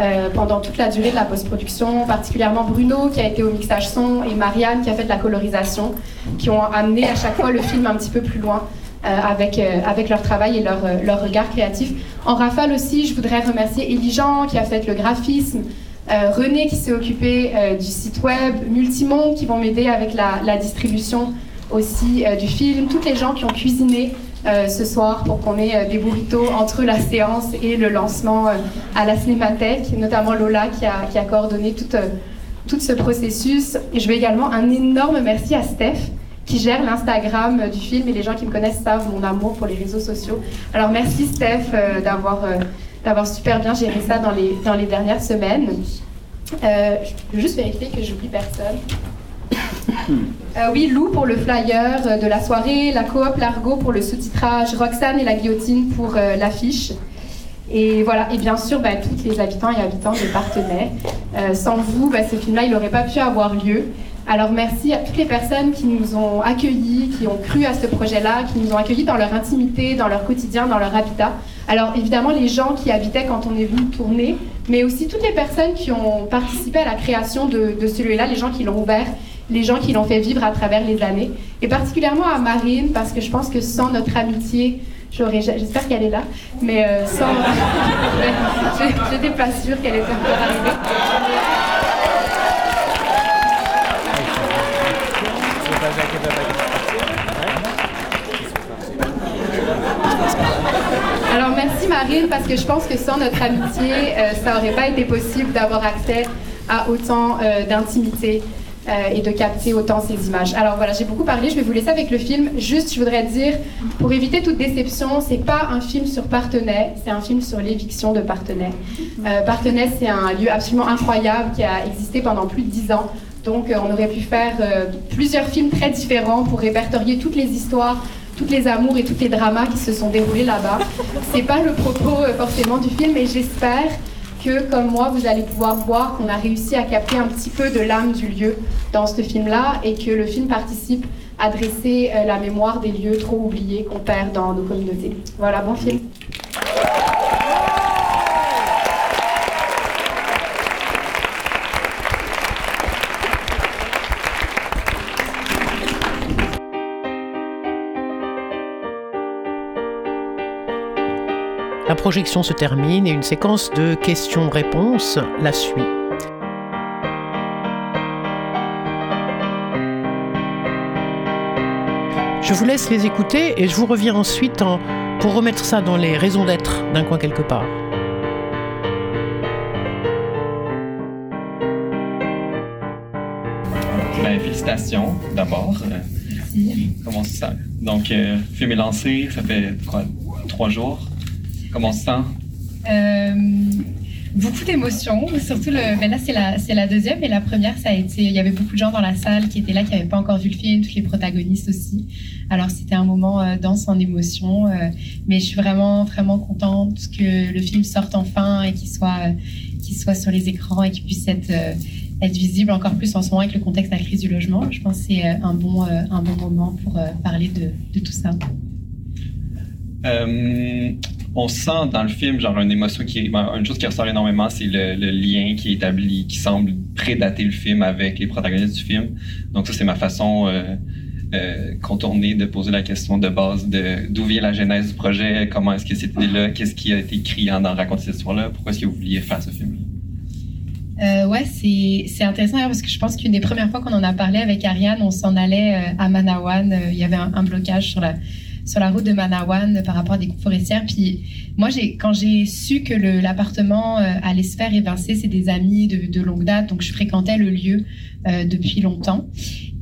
Euh, pendant toute la durée de la post-production, particulièrement Bruno qui a été au mixage son et Marianne qui a fait de la colorisation, qui ont amené à chaque fois le film un petit peu plus loin euh, avec, euh, avec leur travail et leur, leur, regard créatif. En rafale aussi, je voudrais remercier Elie Jean qui a fait le graphisme, René qui s'est occupé du site web, Multimonde qui vont m'aider avec la, la, distribution aussi du film, toutes les gens qui ont cuisiné euh, ce soir pour qu'on ait euh, des burritos entre la séance et le lancement euh, à la Cinémathèque, notamment Lola qui a, coordonné tout, ce processus. Et je veux également un énorme merci à Steph qui gère l'Instagram du film et les gens qui me connaissent savent mon amour pour les réseaux sociaux. Alors merci Steph d'avoir super bien géré ça dans les, dans les dernières semaines. je veux juste vérifier que j'oublie personne. Euh, oui, Lou pour le flyer euh, de la soirée, la coop Largo pour le sous-titrage, Roxane et la guillotine pour euh, l'affiche. Et voilà, et bien sûr, bah, tous les habitants et habitants de Partenay. sans vous, bah, ce film-là, il n'aurait pas pu avoir lieu. Alors merci à toutes les personnes qui nous ont accueillis, qui ont cru à ce projet-là, qui nous ont accueillis dans leur intimité, dans leur quotidien, dans leur habitat. Alors évidemment les gens qui habitaient quand on est venu tourner, mais aussi toutes les personnes qui ont participé à la création de, de celui-là, les gens qui l'ont ouvert, les gens qui l'ont fait vivre à travers les années, et particulièrement à Marine, parce que je pense que sans notre amitié, j'espère qu'elle est là, mais euh, sans, j'étais pas sûre qu'elle était encore arrivée. Alors merci Marine parce que je pense que sans notre amitié, euh, ça n'aurait pas été possible d'avoir accès à autant euh, d'intimité et de capter autant ces images. Alors voilà, j'ai beaucoup parlé, je vais vous laisser avec le film. Juste, je voudrais dire, pour éviter toute déception, c'est pas un film sur Partenay, c'est un film sur l'éviction de Partenay. Partenay, c'est un lieu absolument incroyable qui a existé pendant plus de dix ans. Donc on aurait pu faire plusieurs films très différents pour répertorier toutes les histoires toutes les amours et tous les dramas qui se sont déroulés là-bas. C'est pas le propos euh, forcément du film, mais j'espère que, comme moi, vous allez pouvoir voir qu'on a réussi à capter un petit peu de l'âme du lieu dans ce film-là et que le film participe à dresser euh, la mémoire des lieux trop oubliés qu'on perd dans nos communautés. Voilà, bon film. Projection se termine et une séquence de questions-réponses la suit. Je vous laisse les écouter et je vous reviens ensuite en- pour remettre ça dans les raisons d'être d'un coin quelque part. Ben, félicitations d'abord. Euh, Comment ça? Donc, euh, est lancé, ça fait quoi, trois jours? Comment ça? Euh, beaucoup d'émotions, surtout le. Ben là, c'est la, c'est la deuxième, mais la première, ça a été. Il y avait beaucoup de gens dans la salle qui étaient là, qui n'avaient pas encore vu le film, tous les protagonistes aussi. Alors, c'était un moment euh, dense en émotion, euh, mais je suis vraiment, vraiment contente que le film sorte enfin et qu'il soit, qu'il soit sur les écrans et qu'il puisse être. être visible encore plus en ce moment avec le contexte de la crise du logement. Je pense que c'est un bon, un bon moment pour parler de, de tout ça. Euh, on sent dans le film genre une émotion qui ben, une chose qui ressort énormément c'est le, le lien qui est établi qui semble prédater le film avec les protagonistes du film donc ça c'est ma façon euh, euh, contournée de poser la question de base de d'où vient la genèse du projet comment est-ce que idée là qu'est-ce qui a été criant dans raconter cette histoire là pourquoi est-ce que vous vouliez faire ce film là Euh, ouais, c'est c'est intéressant d'ailleurs, parce que je pense qu'une des premières fois qu'on en a parlé avec Ariane, on s'en allait euh, à Manawan. Euh, Il y avait un, un blocage sur la sur la route de Manawan euh, par rapport à des coupes forestières. Puis moi, j'ai quand j'ai su que l'appartement euh, allait se faire évincer, c'est des amis de, longue date, donc je fréquentais le lieu euh, depuis longtemps.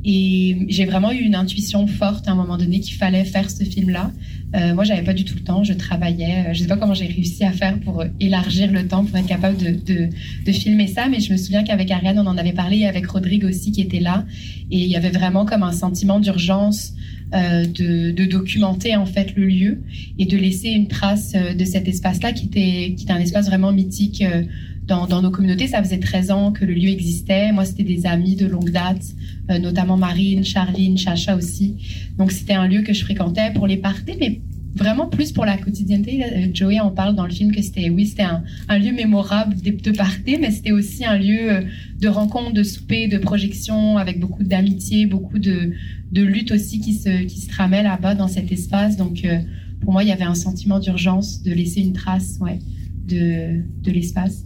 Et j'ai vraiment eu une intuition forte à un moment donné qu'il fallait faire ce film-là. Euh, moi, j'avais pas du tout le temps, je travaillais. Je sais pas comment j'ai réussi à faire pour élargir le temps pour être capable de, de, de filmer ça, mais je me souviens qu'avec Ariane, on en avait parlé, et avec Rodrigue aussi qui était là, et il y avait vraiment comme un sentiment d'urgence euh, de, de documenter en fait le lieu et de laisser une trace euh, de cet espace-là qui était, qui était un espace vraiment mythique euh, dans, dans nos communautés. Ça faisait 13 ans que le lieu existait. Moi, c'était des amis de longue date, euh, notamment Marine, Charline, Chacha aussi. Donc, c'était un lieu que je fréquentais pour les parties, mais vraiment plus pour la quotidienneté. Joey en parle dans le film que c'était, oui, c'était un, lieu mémorable de, de mais c'était aussi un lieu euh, de rencontre, de souper, de projection, avec beaucoup d'amitié, beaucoup de, de lutte aussi qui se, qui se là-bas dans cet espace. Donc, euh, pour moi, il y avait un sentiment d'urgence de laisser une trace, ouais, de, de l'espace.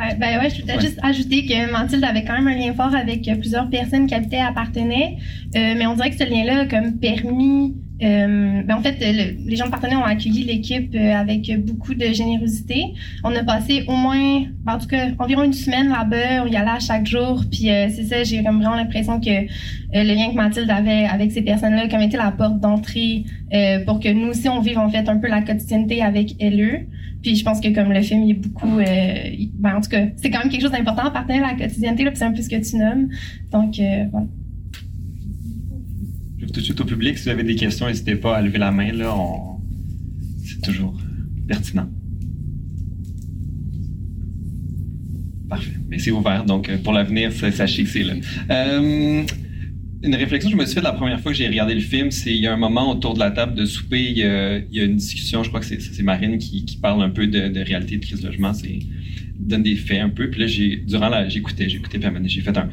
Ouais, ben ouais, je Ouais. juste ajouter que Mathilde avait quand même un lien fort avec euh, plusieurs personnes qui habitaient à Partenay. Euh, mais on dirait que ce lien-là a comme permis. Euh, ben en fait, le- les gens de Partenay ont accueilli l'équipe euh, avec beaucoup de générosité. On a passé au moins, ben, en tout cas, environ une semaine là-bas. On y allait à chaque jour. Puis euh, c'est ça, j'ai vraiment l'impression que euh, le lien que Mathilde avait avec ces personnes-là, comme était la porte d'entrée pour que nous aussi on vive en fait un peu la quotidienneté avec eux. Puis je pense que comme le film il est beaucoup, ben, en tout cas, c'est quand même quelque chose d'important à partir de la quotidienneté, c'est un peu ce que tu nommes. Donc voilà. Tout de suite au public si vous avez des questions n'hésitez pas à lever la main là c'est toujours pertinent parfait mais c'est ouvert, donc euh, pour l'avenir, sachez que c'est là. Euh, une réflexion que je me suis faite la première fois que j'ai regardé le film, c'est il y a un moment autour de la table de souper, il y a, une discussion, je crois que c'est Marine qui, parle un peu de, de réalité de crise logement, c'est donne des faits un peu. Puis là, j'ai durant la j'écoutais, j'écoutais, puis j'ai fait un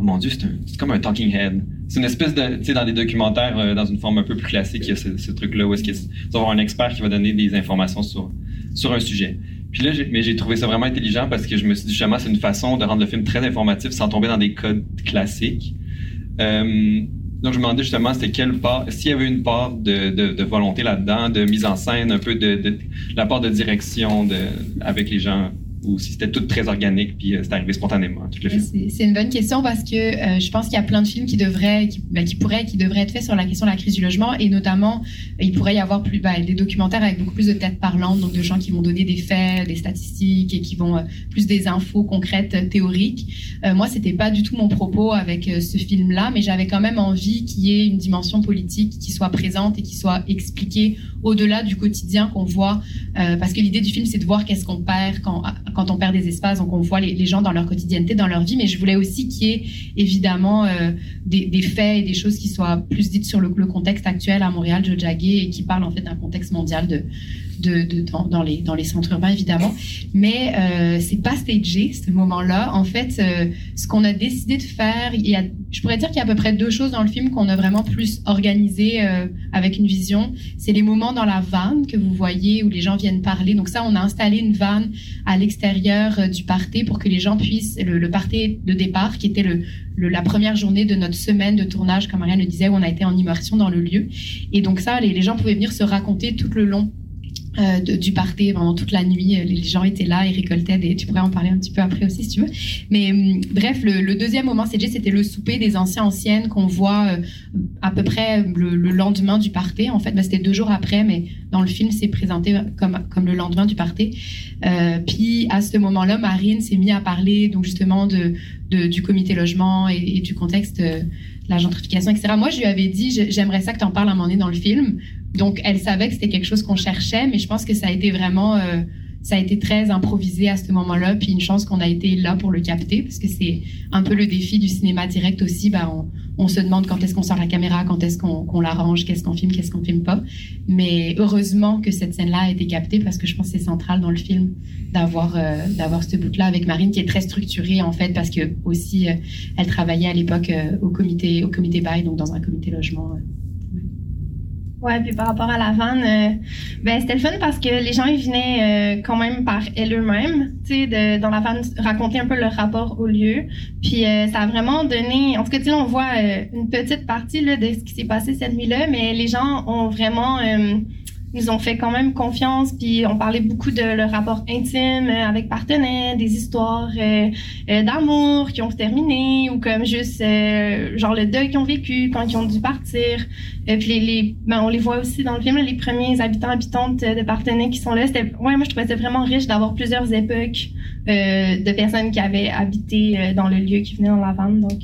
oh mon dieu, c'est comme un talking head. C'est une espèce de, tu sais, dans des documentaires, euh, dans une forme un peu plus classique, il y a ce, truc-là où est-ce qu'il y a un expert qui va donner des informations sur sur un sujet. Puis là, mais j'ai trouvé ça vraiment intelligent parce que je me suis dit justement, c'est une façon de rendre le film très informatif sans tomber dans des codes classiques. Euh, donc, je me demandais justement, c'était quelle part, s'il y avait une part de, de, volonté là-dedans, de mise en scène, un peu de, la part de direction avec les gens ou si c'était tout très organique puis euh, c'est arrivé spontanément tout le film? C'est une bonne question parce que euh, je pense qu'il y a plein de films qui devraient, qui, ben, qui, pourraient, qui devraient être faits sur la question de la crise du logement et notamment il pourrait y avoir plus ben, des documentaires avec beaucoup plus de têtes parlantes, donc de gens qui vont donner des faits, des statistiques et qui vont euh, plus des infos concrètes, théoriques. moi, c'était pas du tout mon propos avec ce film-là, mais j'avais quand même envie qu'il y ait une dimension politique qui soit présente et qui soit expliquée au-delà du quotidien qu'on voit, parce que l'idée du film, c'est de voir qu'est-ce qu'on perd quand quand on perd des espaces, donc on voit les, gens dans leur quotidienneté, dans leur vie, mais je voulais aussi qu'il y ait évidemment euh, des, faits et des choses qui soient plus dites sur le, contexte actuel à Montréal, Joe et qui parlent en fait d'un contexte mondial de, dans, les, centres urbains, évidemment. Mais euh, c'est pas stagé, ce moment-là. En fait, euh, ce qu'on a décidé de faire, il y a, je pourrais dire qu'il y a à peu près deux choses dans le film qu'on a vraiment plus organisé euh, avec une vision. C'est les moments dans la vanne que vous voyez où les gens viennent parler. Donc ça, on a installé une vanne à l'extérieur euh, du party pour que les gens puissent, le, le party de départ, qui était le, la première journée de notre semaine de tournage, comme Marianne le disait, où on a été en immersion dans le lieu. Et donc ça, les gens pouvaient venir se raconter tout le long euh, du party pendant toute la nuit. Euh, les gens étaient là, ils récoltaient des. Tu pourrais en parler un petit peu après aussi si tu veux. Mais hum, bref, le, deuxième moment CG, c'était le souper des anciens anciennes qu'on voit euh, à peu près le, lendemain du party. En fait, bah, c'était deux jours après, mais dans le film, c'est présenté comme comme le lendemain du party. puis à ce moment-là, Marine s'est mise à parler donc justement de, du comité logement et, du contexte la gentrification, etc. Moi, je lui avais dit, j'aimerais ça que tu en parles à un moment donné dans le film. Donc, elle savait que c'était quelque chose qu'on cherchait, mais je pense que ça a été vraiment, euh, ça a été très improvisé à ce moment-là, puis une chance qu'on a été là pour le capter, parce que c'est un peu le défi du cinéma direct aussi. Ben, on, on se demande quand est-ce qu'on sort la caméra, quand est-ce qu'on l'arrange, qu'est-ce qu'on filme, qu'est-ce qu'on filme pas. Mais heureusement que cette scène-là a été captée, parce que je pense que c'est central dans le film d'avoir euh, d'avoir ce bout-là avec Marine, qui est très structurée en fait, parce que aussi euh, elle travaillait à l'époque au comité au comité bail, donc dans un comité logement. Ouais, puis par rapport à la vanne, euh, ben c'était le fun parce que les gens ils venaient euh, quand même par eux-mêmes, tu sais, dans la vanne raconter un peu leur rapport au lieu. Puis euh, ça a vraiment donné, en tout cas, tu on voit une petite partie là, de ce qui s'est passé cette nuit-là, mais les gens ont vraiment nous ont fait quand même confiance, puis on parlait beaucoup de leur rapport intime euh, avec partenaires, des histoires euh, euh, d'amour qui ont terminé, ou comme juste genre le deuil qu'ils ont vécu quand ils ont dû partir. Et puis les, les ben, on les voit aussi dans le film, les premiers habitants habitantes de partenaires qui sont là. C'était, ouais, moi je trouvais ça vraiment riche d'avoir plusieurs époques de personnes qui avaient habité dans le lieu, qui venaient dans la vanne, donc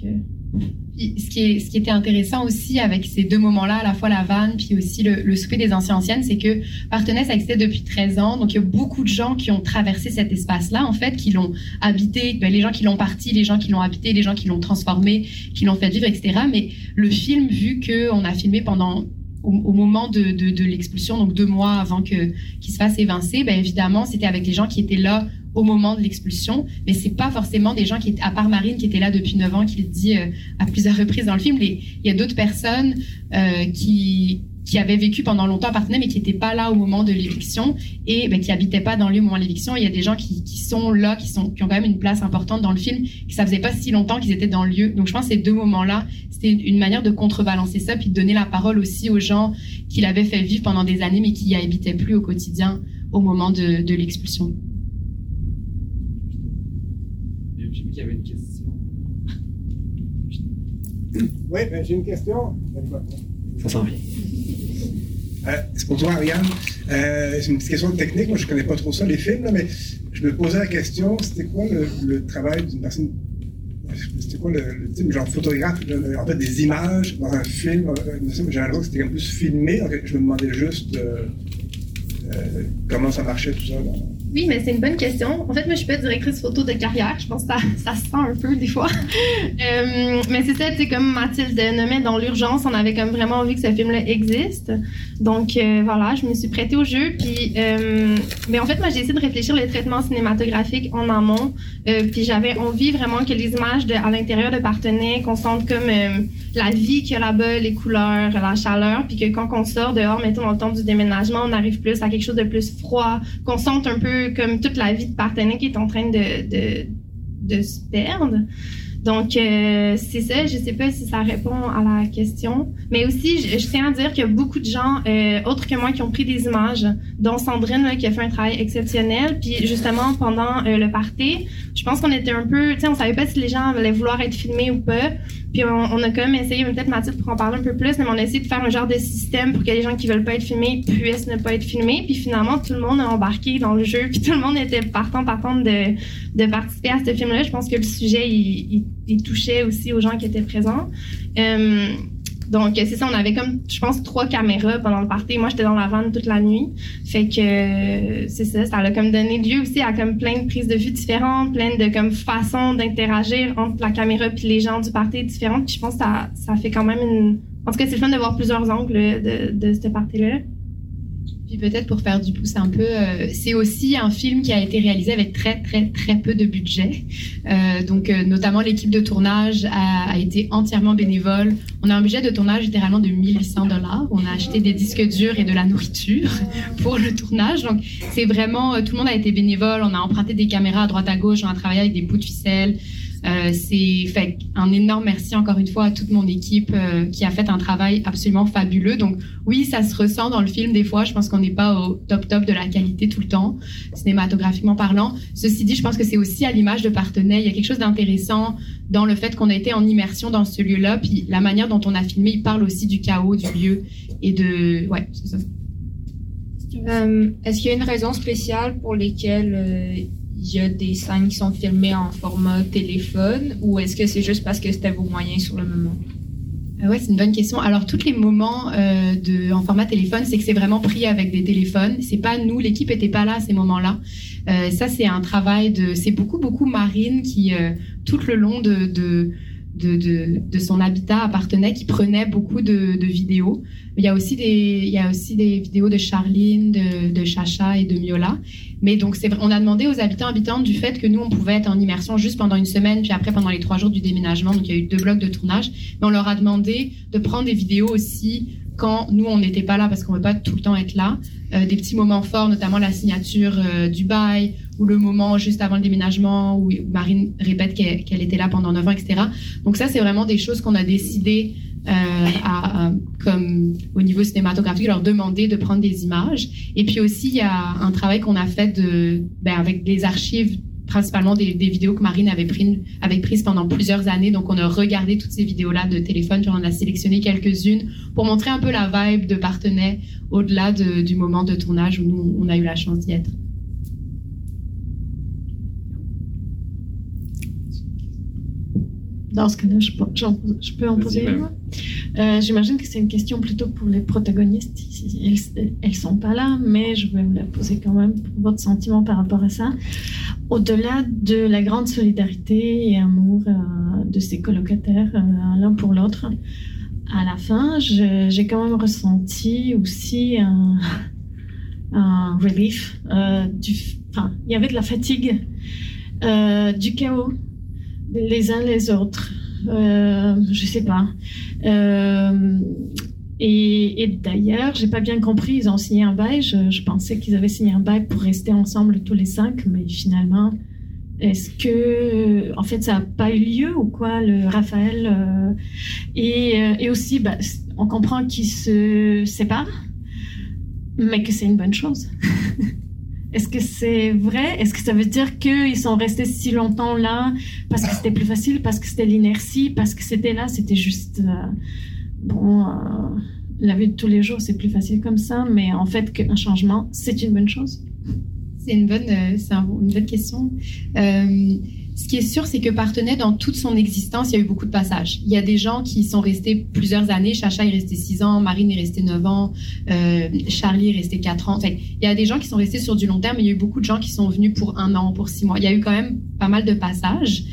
ce qui, est, ce qui était intéressant aussi avec ces deux moments-là, à la fois la vanne, puis aussi le, le souper des anciens anciennes, c'est que Partenay, ça existait depuis 13 ans. Donc, il y a beaucoup de gens qui ont traversé cet espace-là, en fait, qui l'ont habité, ben, les gens qui l'ont parti, les gens qui l'ont habité, les gens qui l'ont transformé, qui l'ont fait vivre, etc. Mais le film, vu qu'on a filmé pendant au, moment de, l'expulsion, donc deux mois avant que qu'il se fasse évincer, ben évidemment, c'était avec les gens qui étaient là au moment de l'expulsion, mais c'est pas forcément des gens qui à part Marine qui était là depuis 9 ans, qui le dit euh, à plusieurs reprises dans le film. il y a d'autres personnes euh, qui qui avaient vécu pendant longtemps à Partenay, mais qui n'étaient pas là au moment de l'éviction et ben, qui habitaient pas dans le lieu au moment de l'éviction. Il y a des gens qui, sont là, qui, ont quand même une place importante dans le film, qui ça faisait pas si longtemps qu'ils étaient dans le lieu. Donc je pense que ces deux moments-là, c'était une manière de contrebalancer ça, puis de donner la parole aussi aux gens qui l'avaient fait vivre pendant des années, mais qui y habitaient plus au quotidien au moment de l'expulsion. Y avait une question. Oui, ben, j'ai une question. Ça s'en vient. Euh, c'est pour toi, Ariane. Euh, c'est une petite question technique. Moi, je ne connais pas trop ça, les films, mais je me posais la question c'était quoi le, travail d'une personne c'était quoi le, type, genre photographe, en fait des images dans un film, euh, j'ai l'impression que c'était plus filmé, donc je me demandais juste comment ça marchait tout ça Oui, mais c'est une bonne question. En fait, moi, je suis pas directrice photo de carrière. Je pense que ça, ça se sent un peu des fois. (laughs) Euh, mais c'est ça, c'est comme Mathilde nommait dans l'urgence, on avait comme vraiment envie que ce film-là existe. Donc euh, voilà, je me suis prêtée au jeu. Puis, euh, mais en fait, moi, j'ai essayé de réfléchir les traitements cinématographiques en amont. puis j'avais envie vraiment que les images de, à l'intérieur de Partenay, qu'on sente comme la vie qu'il y a là-bas, les couleurs, la chaleur, puis que quand on sort dehors, mettons dans le temps du déménagement, on arrive plus à quelque chose de plus froid, qu'on sente un peu comme toute la vie de Partenay qui est en train de, se perdre. Donc, euh, c'est ça. Je sais pas si ça répond à la question. Mais aussi, je, tiens à dire qu'il y a beaucoup de gens, euh, autres que moi, qui ont pris des images, dont Sandrine, qui a fait un travail exceptionnel. Puis, justement, pendant euh, le party, je pense qu'on était un peu... Tu sais, on savait pas si les gens allaient vouloir être filmés ou pas. Puis, on, a quand même essayé, peut-être Mathilde pour en parler un peu plus, mais on a essayé de faire un genre de système pour que les gens qui veulent pas être filmés puissent ne pas être filmés. Puis, finalement, tout le monde a embarqué dans le jeu. Puis, (laughs) tout le monde était partant, partant de, participer à ce film-là. Je pense que le sujet, il il touchait aussi aux gens qui étaient présents. Euh, donc, c'est ça, on avait comme, je pense, trois caméras pendant le party. Moi, j'étais dans la vanne toute la nuit. Fait que, c'est ça, ça a comme donné lieu aussi à comme plein de prises de vue différentes, plein de comme façons d'interagir entre la caméra puis les gens du party différentes. Puis je pense que ça, ça fait quand même une... En tout cas, c'est le fun de voir plusieurs angles de, de ce party-là. Puis peut-être pour faire du pouce un peu, euh, c'est aussi un film qui a été réalisé avec très très très peu de budget. Euh, donc euh, notamment l'équipe de tournage a, a, été entièrement bénévole. On a un budget de tournage littéralement de 1100 dollars. On a acheté des disques durs et de la nourriture (laughs) pour le tournage. Donc c'est vraiment tout le monde a été bénévole. On a emprunté des caméras à droite à gauche. On a travaillé avec des bouts de ficelle. Euh, c'est fait un énorme merci encore une fois à toute mon équipe euh, qui a fait un travail absolument fabuleux. Donc oui, ça se ressent dans le film des fois. Je pense qu'on n'est pas au top top de la qualité tout le temps, cinématographiquement parlant. Ceci dit, je pense que c'est aussi à l'image de Partenay. Il y a quelque chose d'intéressant dans le fait qu'on a été en immersion dans ce lieu-là. Puis la manière dont on a filmé, il parle aussi du chaos du lieu et de ouais, c'est ça. Euh, est-ce qu'il y a une raison spéciale pour lesquelles il y a des scènes qui sont filmées en format téléphone ou est-ce que c'est juste parce que c'était vos moyens sur le moment? Euh, oui, c'est une bonne question. Alors, tous les moments euh, de, en format téléphone, c'est que c'est vraiment pris avec des téléphones. C'est pas nous, l'équipe était pas là à ces moments-là. Euh, ça, c'est un travail de, c'est beaucoup, beaucoup Marine qui, euh, tout le long de de, de, son habitat appartenait, qui prenait beaucoup de, vidéos. Il y a aussi des, il y a aussi des vidéos de Charline, de, de Chacha et de Miola. Mais donc, on a demandé aux habitants habitantes du fait que nous, on pouvait être en immersion juste pendant une semaine, puis après pendant les trois jours du déménagement. Donc, il y a eu deux blocs de tournage. Mais on leur a demandé de prendre des vidéos aussi quand nous, on n'était pas là parce qu'on ne veut pas tout le temps être là. Euh, des petits moments forts, notamment la signature euh, du bail ou le moment juste avant le déménagement où Marine répète qu'elle, était là pendant 9 ans, etc. Donc ça, c'est vraiment des choses qu'on a décidé euh, comme au niveau cinématographique, leur demander de prendre des images. Et puis aussi, il y a un travail qu'on a fait de, ben, avec des archives principalement des, des, vidéos que Marine avait, pris, avait prises pendant plusieurs années. Donc, on a regardé toutes ces vidéos-là de téléphone, puis on en a sélectionné quelques-unes pour montrer un peu la vibe de Partenay au-delà de, du moment de tournage où nous, on a eu la chance d'y être. Dans ce cas-là, je, je, peux en poser une. Euh, J'imagine que c'est une question plutôt pour les protagonistes. Elles, elles sont pas là, mais je vais vous la poser quand même pour votre sentiment par rapport à ça. Au-delà de la grande solidarité et amour euh, de ces colocataires euh, l'un pour l'autre, à la fin, j'ai quand même ressenti aussi un, un relief. Du, enfin, il y avait de la fatigue, du chaos les uns les autres. Euh, je sais pas. Euh, et, et d'ailleurs, j'ai pas bien compris. Ils ont signé un bail. Je, pensais qu'ils avaient signé un bail pour rester ensemble tous les cinq, mais finalement, est-ce que, en fait, ça n'a pas eu lieu ou quoi, le Raphaël euh, et, euh, et, aussi, bah, on comprend qu'ils se séparent, mais que c'est une bonne chose. (laughs) Est-ce que c'est vrai? Est-ce que ça veut dire qu'ils sont restés si longtemps là parce que c'était plus facile, parce que c'était l'inertie, parce que c'était là, c'était juste... Euh, bon, euh, la vie de tous les jours, c'est plus facile comme ça, mais en fait, qu'un changement, c'est une bonne chose C'est une euh, c'est une bonne question. Ce qui est sûr, c'est que Partenay, dans toute son existence, il y a eu beaucoup de passages. Il y a des gens qui sont restés plusieurs années. Chacha est resté six ans, Marine est restée neuf ans, euh, Charlie est resté quatre ans. Enfin, il y a des gens qui sont restés sur du long terme, mais il y a eu beaucoup de gens qui sont venus pour un an, pour six mois. Il y a eu quand même pas mal de passages.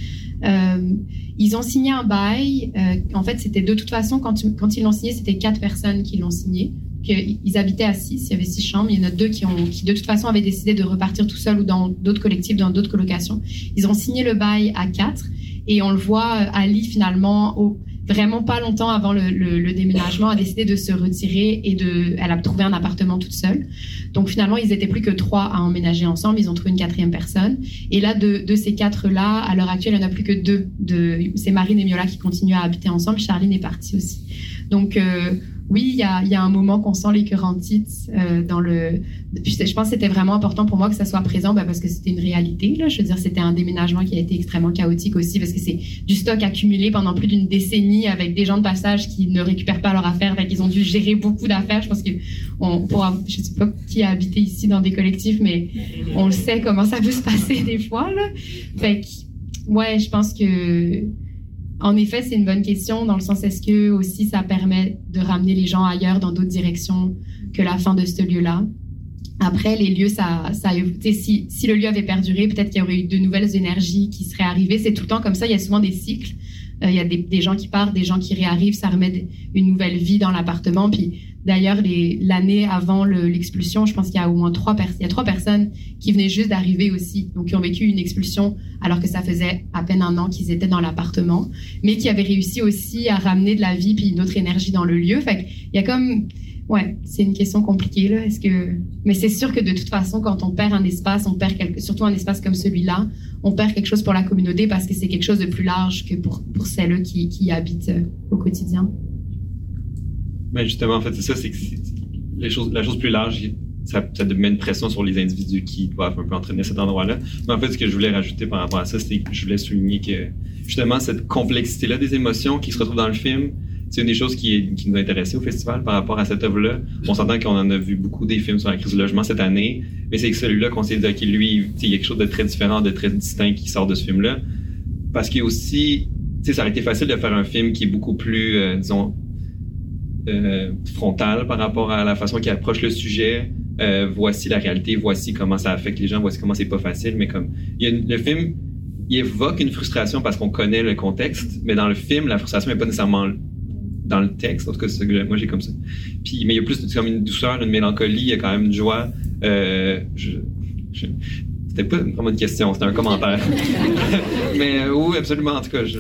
Euh, ils ont signé un bail. Euh, en fait, c'était de toute façon, quand, quand ils l'ont signé, c'était quatre personnes qui l'ont signé. Ils habitaient à six, il y avait six chambres. Il y en a deux qui, ont, qui, de toute façon, avaient décidé de repartir tout seuls ou dans d'autres collectifs, dans d'autres colocations. Ils ont signé le bail à quatre. Et on le voit, Ali, finalement, vraiment pas longtemps avant le, déménagement, a décidé de se retirer et de, elle a trouvé un appartement toute seule. Donc finalement, ils étaient plus que trois à emménager ensemble. Ils ont trouvé une quatrième personne. Et là, de, de ces quatre-là, à l'heure actuelle, il n'y en a plus que deux. De, c'est Marine et Miola qui continuent à habiter ensemble. Charline est partie aussi. Donc euh, oui, il y a, y a, un moment qu'on sent les euh, dans le. Je pense que c'était vraiment important pour moi que ça soit présent bah, parce que c'était une réalité. Là. Je veux dire, c'était un déménagement qui a été extrêmement chaotique aussi parce que c'est du stock accumulé pendant plus d'une décennie avec des gens de passage qui ne récupèrent pas leurs affaires. Fait qu'ils ont dû gérer beaucoup d'affaires. Je pense que on pourra, je sais pas qui a habité ici dans des collectifs, mais on le sait comment ça peut se passer des fois. Là. Fait que, ouais, je pense que en effet, c'est une bonne question dans le sens est-ce que aussi ça permet de ramener les gens ailleurs dans d'autres directions que la fin de ce lieu-là? Après, les lieux, ça, si, si le lieu avait perduré, peut-être qu'il y aurait eu de nouvelles énergies qui seraient arrivées. C'est tout le temps comme ça. Il y a souvent des cycles. Euh, il y a des, des, gens qui partent, des gens qui réarrivent. Ça remet une nouvelle vie dans l'appartement. Puis D'ailleurs, l'année avant l'expulsion, je pense qu'il y a au moins trois, il y a trois personnes qui venaient juste d'arriver aussi, donc qui ont vécu une expulsion alors que ça faisait à peine un an qu'ils étaient dans l'appartement, mais qui avaient réussi aussi à ramener de la vie puis une autre énergie dans le lieu. Fait il y a comme Ouais, c'est une question compliquée là. Est-ce que, mais c'est sûr que de toute façon, quand on perd un espace, on perd surtout un espace comme celui-là, on perd quelque chose pour la communauté parce que c'est quelque chose de plus large que pour pour celles qui, qui y habitent euh, au quotidien. Ben justement, en fait, c'est ça, c'est que la chose plus large, ça, met une pression sur les individus qui doivent un peu entraîner cet endroit-là. Mais en fait, ce que je voulais rajouter par rapport à ça, c'est que je voulais souligner que justement, cette complexité-là des émotions qui se retrouvent dans le film, c'est une des choses qui, nous a intéressé au festival par rapport à cette œuvre-là. On s'entend qu'on en a vu beaucoup des films sur la crise du logement cette année, mais c'est celui-là qu'on s'est dit, OK, lui, il y a quelque chose de très différent, de très distinct qui sort de ce film-là. Parce qu'il y a aussi, tu sais, ça aurait été facile de faire un film qui est beaucoup plus, euh, disons, frontale par rapport à la façon qu'il approche le sujet. Euh, voici la réalité, voici comment ça affecte les gens, voici comment c'est pas facile. Mais comme il y a le film, il évoque une frustration parce qu'on connaît le contexte, mais dans le film, la frustration n'est pas nécessairement dans le texte. En tout cas, c'est moi j'ai comme ça. Puis, mais il y a plus comme une douceur, une mélancolie, il y a quand même une joie. Euh, c'était pas vraiment une question, c'était un commentaire. (laughs) (laughs) mais euh, oui, absolument. En tout cas, je.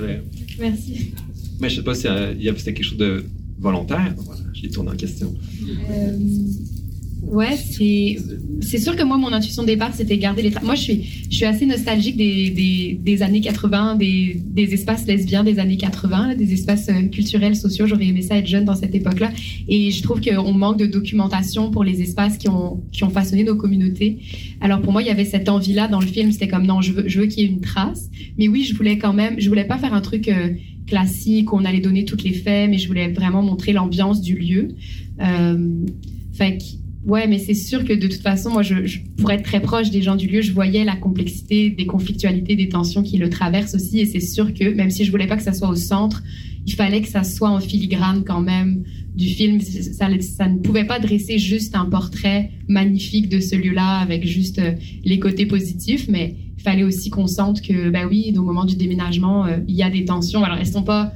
Merci. Mais je sais pas si euh, c'était quelque chose de volontaire. Voilà, j'ai tourné en question. Euh, ouais, c'est, sûr que moi, mon intuition de départ, c'était garder les traces. Moi, je suis, je suis assez nostalgique des, des, des années 80, des, des, espaces lesbiens des années 80, des espaces euh, culturels, sociaux. J'aurais aimé ça être jeune dans cette époque-là. Et je trouve qu'on manque de documentation pour les espaces qui ont, qui ont façonné nos communautés. Alors, pour moi, il y avait cette envie-là dans le film. C'était comme, non, je veux, je veux qu'il y ait une trace. Mais oui, je voulais quand même, je voulais pas faire un truc, euh, classique, on allait donner toutes les faits, mais je voulais vraiment montrer l'ambiance du lieu. Euh, fait ouais, mais c'est sûr que de toute façon, moi, je, pour être très proche des gens du lieu, je voyais la complexité des conflictualités, des tensions qui le traversent aussi, et c'est sûr que même si je voulais pas que ça soit au centre, il fallait que ça soit en filigrane quand même du film. Ça, ne pouvait pas dresser juste un portrait magnifique de ce lieu-là avec juste euh, les côtés positifs, mais il fallait aussi qu'on sente que, ben oui, au moment du déménagement, euh, il y a des tensions. Alors, elles sont pas,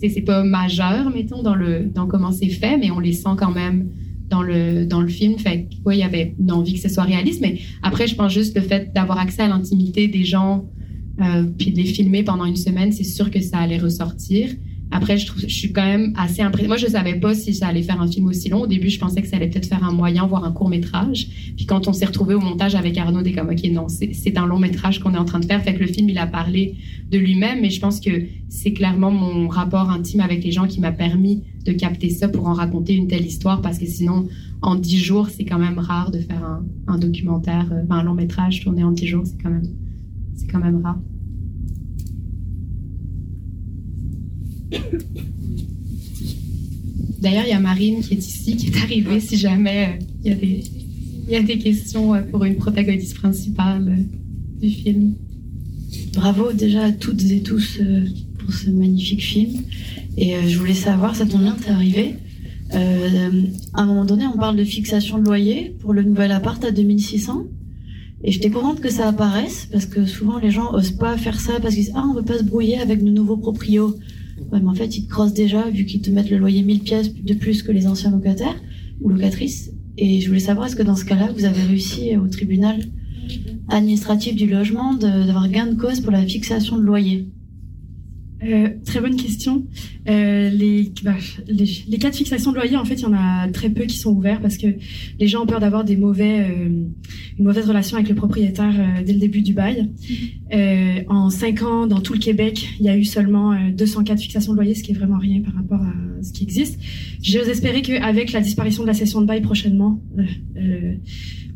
c'est pas majeur, mettons, dans le, dans comment c'est fait, mais on les sent quand même dans le, dans le film. Fait il y avait une envie que ce soit réaliste, mais après, je pense juste le fait d'avoir accès à l'intimité des gens, euh, puis de les filmer pendant une semaine, c'est sûr que ça allait ressortir. Après, je, trouve, je suis quand même assez impressionnée. Moi, je savais pas si ça allait faire un film aussi long. Au début, je pensais que ça allait peut-être faire un moyen, voire un court métrage. Puis quand on s'est retrouvé au montage avec Arnaud, des comme, OK, non, c'est un long métrage qu'on est en train de faire. Fait que le film, il a parlé de lui-même, mais je pense que c'est clairement mon rapport intime avec les gens qui m'a permis de capter ça pour en raconter une telle histoire, parce que sinon, en dix jours, c'est quand même rare de faire un, un documentaire, euh, un long métrage tourné en dix jours, c'est quand même, quand même rare. D'ailleurs, il y a Marine qui est ici, qui est arrivée si jamais euh, il y, a des, questions euh, pour une protagoniste principale euh, du film. bravo déjà à toutes et tous pour ce magnifique film. Et je voulais savoir, ça tombe bien, t'es arrivé. Euh, à un moment donné, on parle de fixation de loyer pour le nouvel appart à 2600. Et j'étais contente que ça apparaisse parce que souvent les gens osent pas faire ça parce qu'ils disent ah on veut pas se brouiller avec nos nouveaux proprios. En fait ils te crossent déjà vu qu'ils te mettent le loyer 1000 pièces de plus que les anciens locataires ou locatrices. Et je voulais savoir est-ce que dans ce cas-là vous avez réussi au tribunal administratif du logement d'avoir gain de cause pour la fixation de loyer? Euh, très bonne question. Euh, les, bah, les, les cas de fixation de loyer, en fait, il y en a très peu qui sont ouverts parce que les gens ont peur d'avoir des mauvais, euh, une mauvaise relation avec le propriétaire euh, dès le début du bail. Euh, en cinq ans, dans tout le Québec, il y a eu seulement euh, 200 cas de fixation de loyer, ce qui est vraiment rien par rapport à ce qui existe. J'ose espérer qu'avec la disparition de la session de bail prochainement, euh, euh,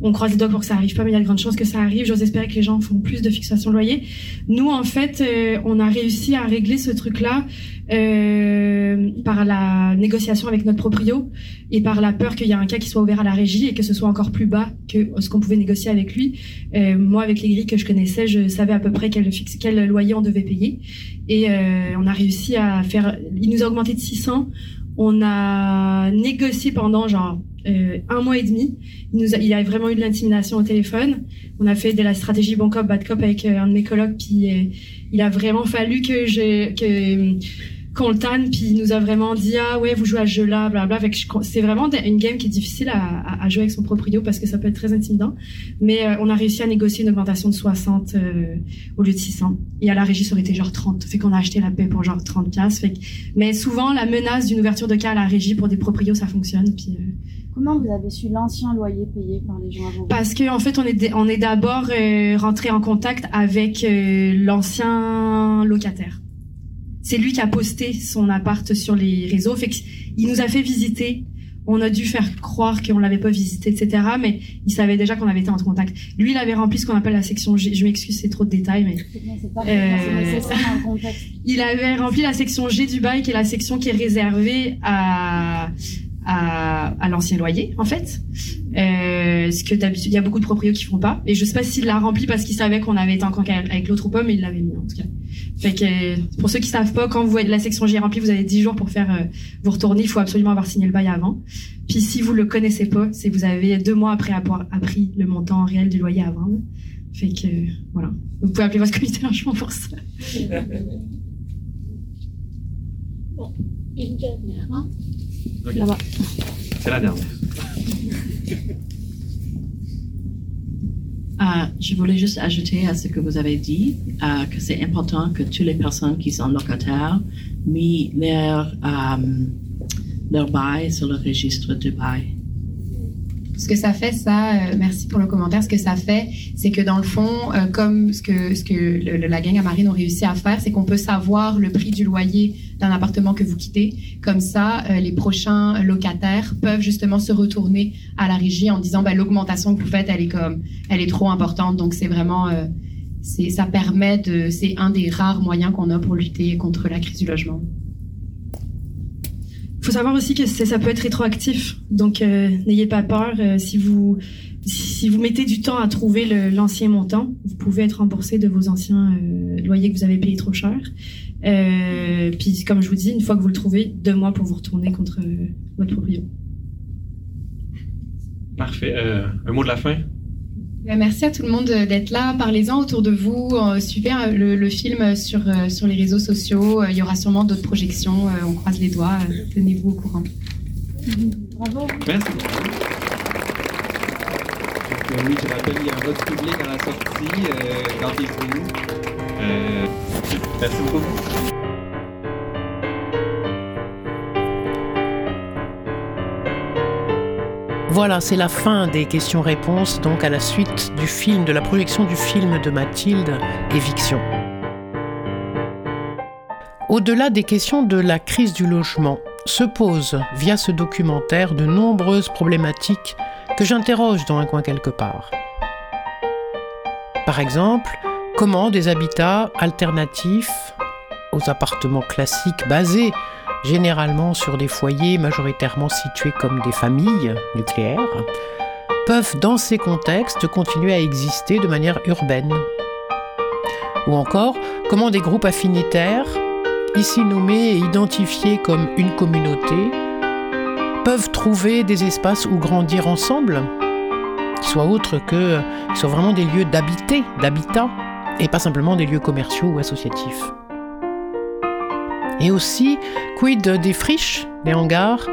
on croise les doigts pour que ça arrive pas, mais il y a de grandes chances que ça arrive. J'ose espérer que les gens font plus de fixation de loyer. Nous, en fait, euh, on a réussi à régler ce truc-là euh, par la négociation avec notre proprio et par la peur qu'il y ait un cas qui soit ouvert à la régie et que ce soit encore plus bas que ce qu'on pouvait négocier avec lui. Euh, moi, avec les grilles que je connaissais, je savais à peu près quel, quel loyer on devait payer. Et euh, on a réussi à faire... Il nous a augmenté de 600. On a négocié pendant genre euh, un mois et demi. Il, nous a, il a vraiment eu de l'intimidation au téléphone. On a fait de la stratégie bon cop, bad cop avec euh, un de mes colocs. Puis euh, il a vraiment fallu que je que qu'on le tanne. Puis il nous a vraiment dit ah ouais vous jouez à ce jeu-là, blablabla. Fait que je- c'est vraiment une game qui est difficile à, à- à jouer avec son proprio parce que ça peut être très intimidant. Mais euh, on a réussi à négocier une augmentation de 60 euh, au lieu de 600. Et à la régie ça aurait été genre 30. Fait qu'on a acheté la paix pour genre 30 piastres. Fait que- mais souvent la menace d'une ouverture de cas à la régie pour des proprios ça fonctionne. Puis euh, Comment vous avez su l'ancien loyer payé par les gens avant? Vous parce que en fait, on est on est d'abord euh, rentré en contact avec euh, l'ancien locataire. C'est lui qui a posté son appart sur les réseaux. Fait il nous a fait visiter. On a dû faire croire qu'on l'avait pas visité, etc. Mais il savait déjà qu'on avait été en contact. Lui, il avait rempli ce qu'on appelle la section G. Je m'excuse, c'est trop de détails, mais Euh, il avait rempli la section G du bail, qui est la section qui est réservée à, à, à l'ancien loyer, en fait. Euh, ce que d'habitude, il y a beaucoup de proprios qui font pas. Et je sais pas s'il l'a rempli parce qu'il savait qu'on avait été en contact avec l'autre ou pas, mais il l'avait mis, en tout cas. Fait que, pour ceux qui savent pas, quand vous voyez la section G remplie, vous avez 10 jours pour faire, euh, vous retourner. Il faut absolument avoir signé le bail avant. Puis si vous le connaissez pas, c'est vous avez deux mois après avoir appris le montant réel du loyer à vendre. Fait que, voilà. Vous pouvez appeler votre comité logement pour ça. Bon, une dernière, hein Ok. Là-bas. C'est la dernière. Ah, je voulais juste ajouter à ce que vous avez dit euh, que c'est important que toutes les personnes qui sont locataires mis leur, euh, leur bail sur le registre du bail. Ce que ça fait, ça, euh, merci pour le commentaire. Ce que ça fait, c'est que dans le fond, euh, comme ce que, ce que le- le- la gang à Marine ont réussi à faire, c'est qu'on peut savoir le prix du loyer d'un appartement que vous quittez. Comme ça, euh, les prochains locataires peuvent justement se retourner à la régie en disant, ben, l'augmentation que vous faites, elle est comme, elle est trop importante. Donc c'est vraiment, euh, c'est, ça permet de, c'est un des rares moyens qu'on a pour lutter contre la crise du logement. faut savoir aussi que ça peut être rétroactif. Donc, euh, n'ayez pas peur. si vous si vous mettez du temps à trouver l'ancien montant, vous pouvez être remboursé de vos anciens loyers que vous avez payés trop cher. Euh, puis, comme je vous dis, une fois que vous le trouvez, deux mois pour vous retourner contre euh, votre propriétaire. Parfait. Euh, un mot de la fin? Merci à tout le monde d'être là. Parlez-en autour de vous. Suivez le, le film sur, sur les réseaux sociaux. Il y aura sûrement d'autres projections. On croise les doigts. Tenez-vous au courant. Bravo. Merci. Donc, oui, je rappelle, il y a un vote public à la sortie. Euh, Gardez-vous. Euh. Voilà, c'est la fin des questions-réponses, donc à la suite du film, de la projection du film de Mathilde, Éviction. Au-delà des questions de la crise du logement, se posent, via ce documentaire, de nombreuses problématiques que j'interroge dans un coin quelque part. Par exemple, comment des habitats alternatifs aux appartements classiques basés généralement sur des foyers majoritairement situés comme des familles nucléaires, peuvent dans ces contextes continuer à exister de manière urbaine? Ou encore, comment des groupes affinitaires, ici nommés et identifiés comme une communauté, peuvent trouver des espaces où grandir ensemble, qui soient autres que, qui soient vraiment des lieux d'habiter, d'habitat, et pas simplement des lieux commerciaux ou associatifs. Et aussi, quid des friches, des hangars,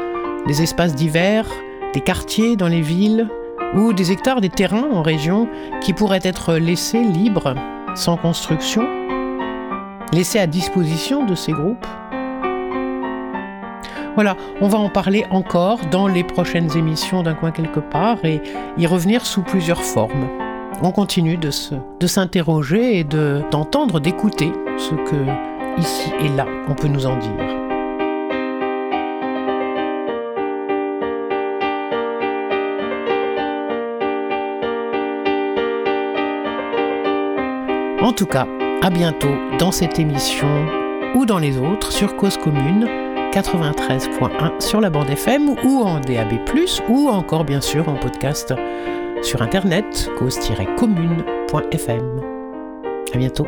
des espaces divers, des quartiers dans les villes, ou des hectares des terrains en région qui pourraient être laissés libres, sans construction, laissés à disposition de ces groupes? Voilà, on va en parler encore dans les prochaines émissions d'un coin quelque part et y revenir sous plusieurs formes. On continue de, s'interroger et de, d'entendre, d'écouter ce que ici et là on peut nous en dire. En tout cas, à bientôt dans cette émission ou dans les autres sur Cause Commune 93.1 sur la bande FM ou en DAB+, ou encore bien sûr en podcast sur internet cause-commune.fm. À bientôt.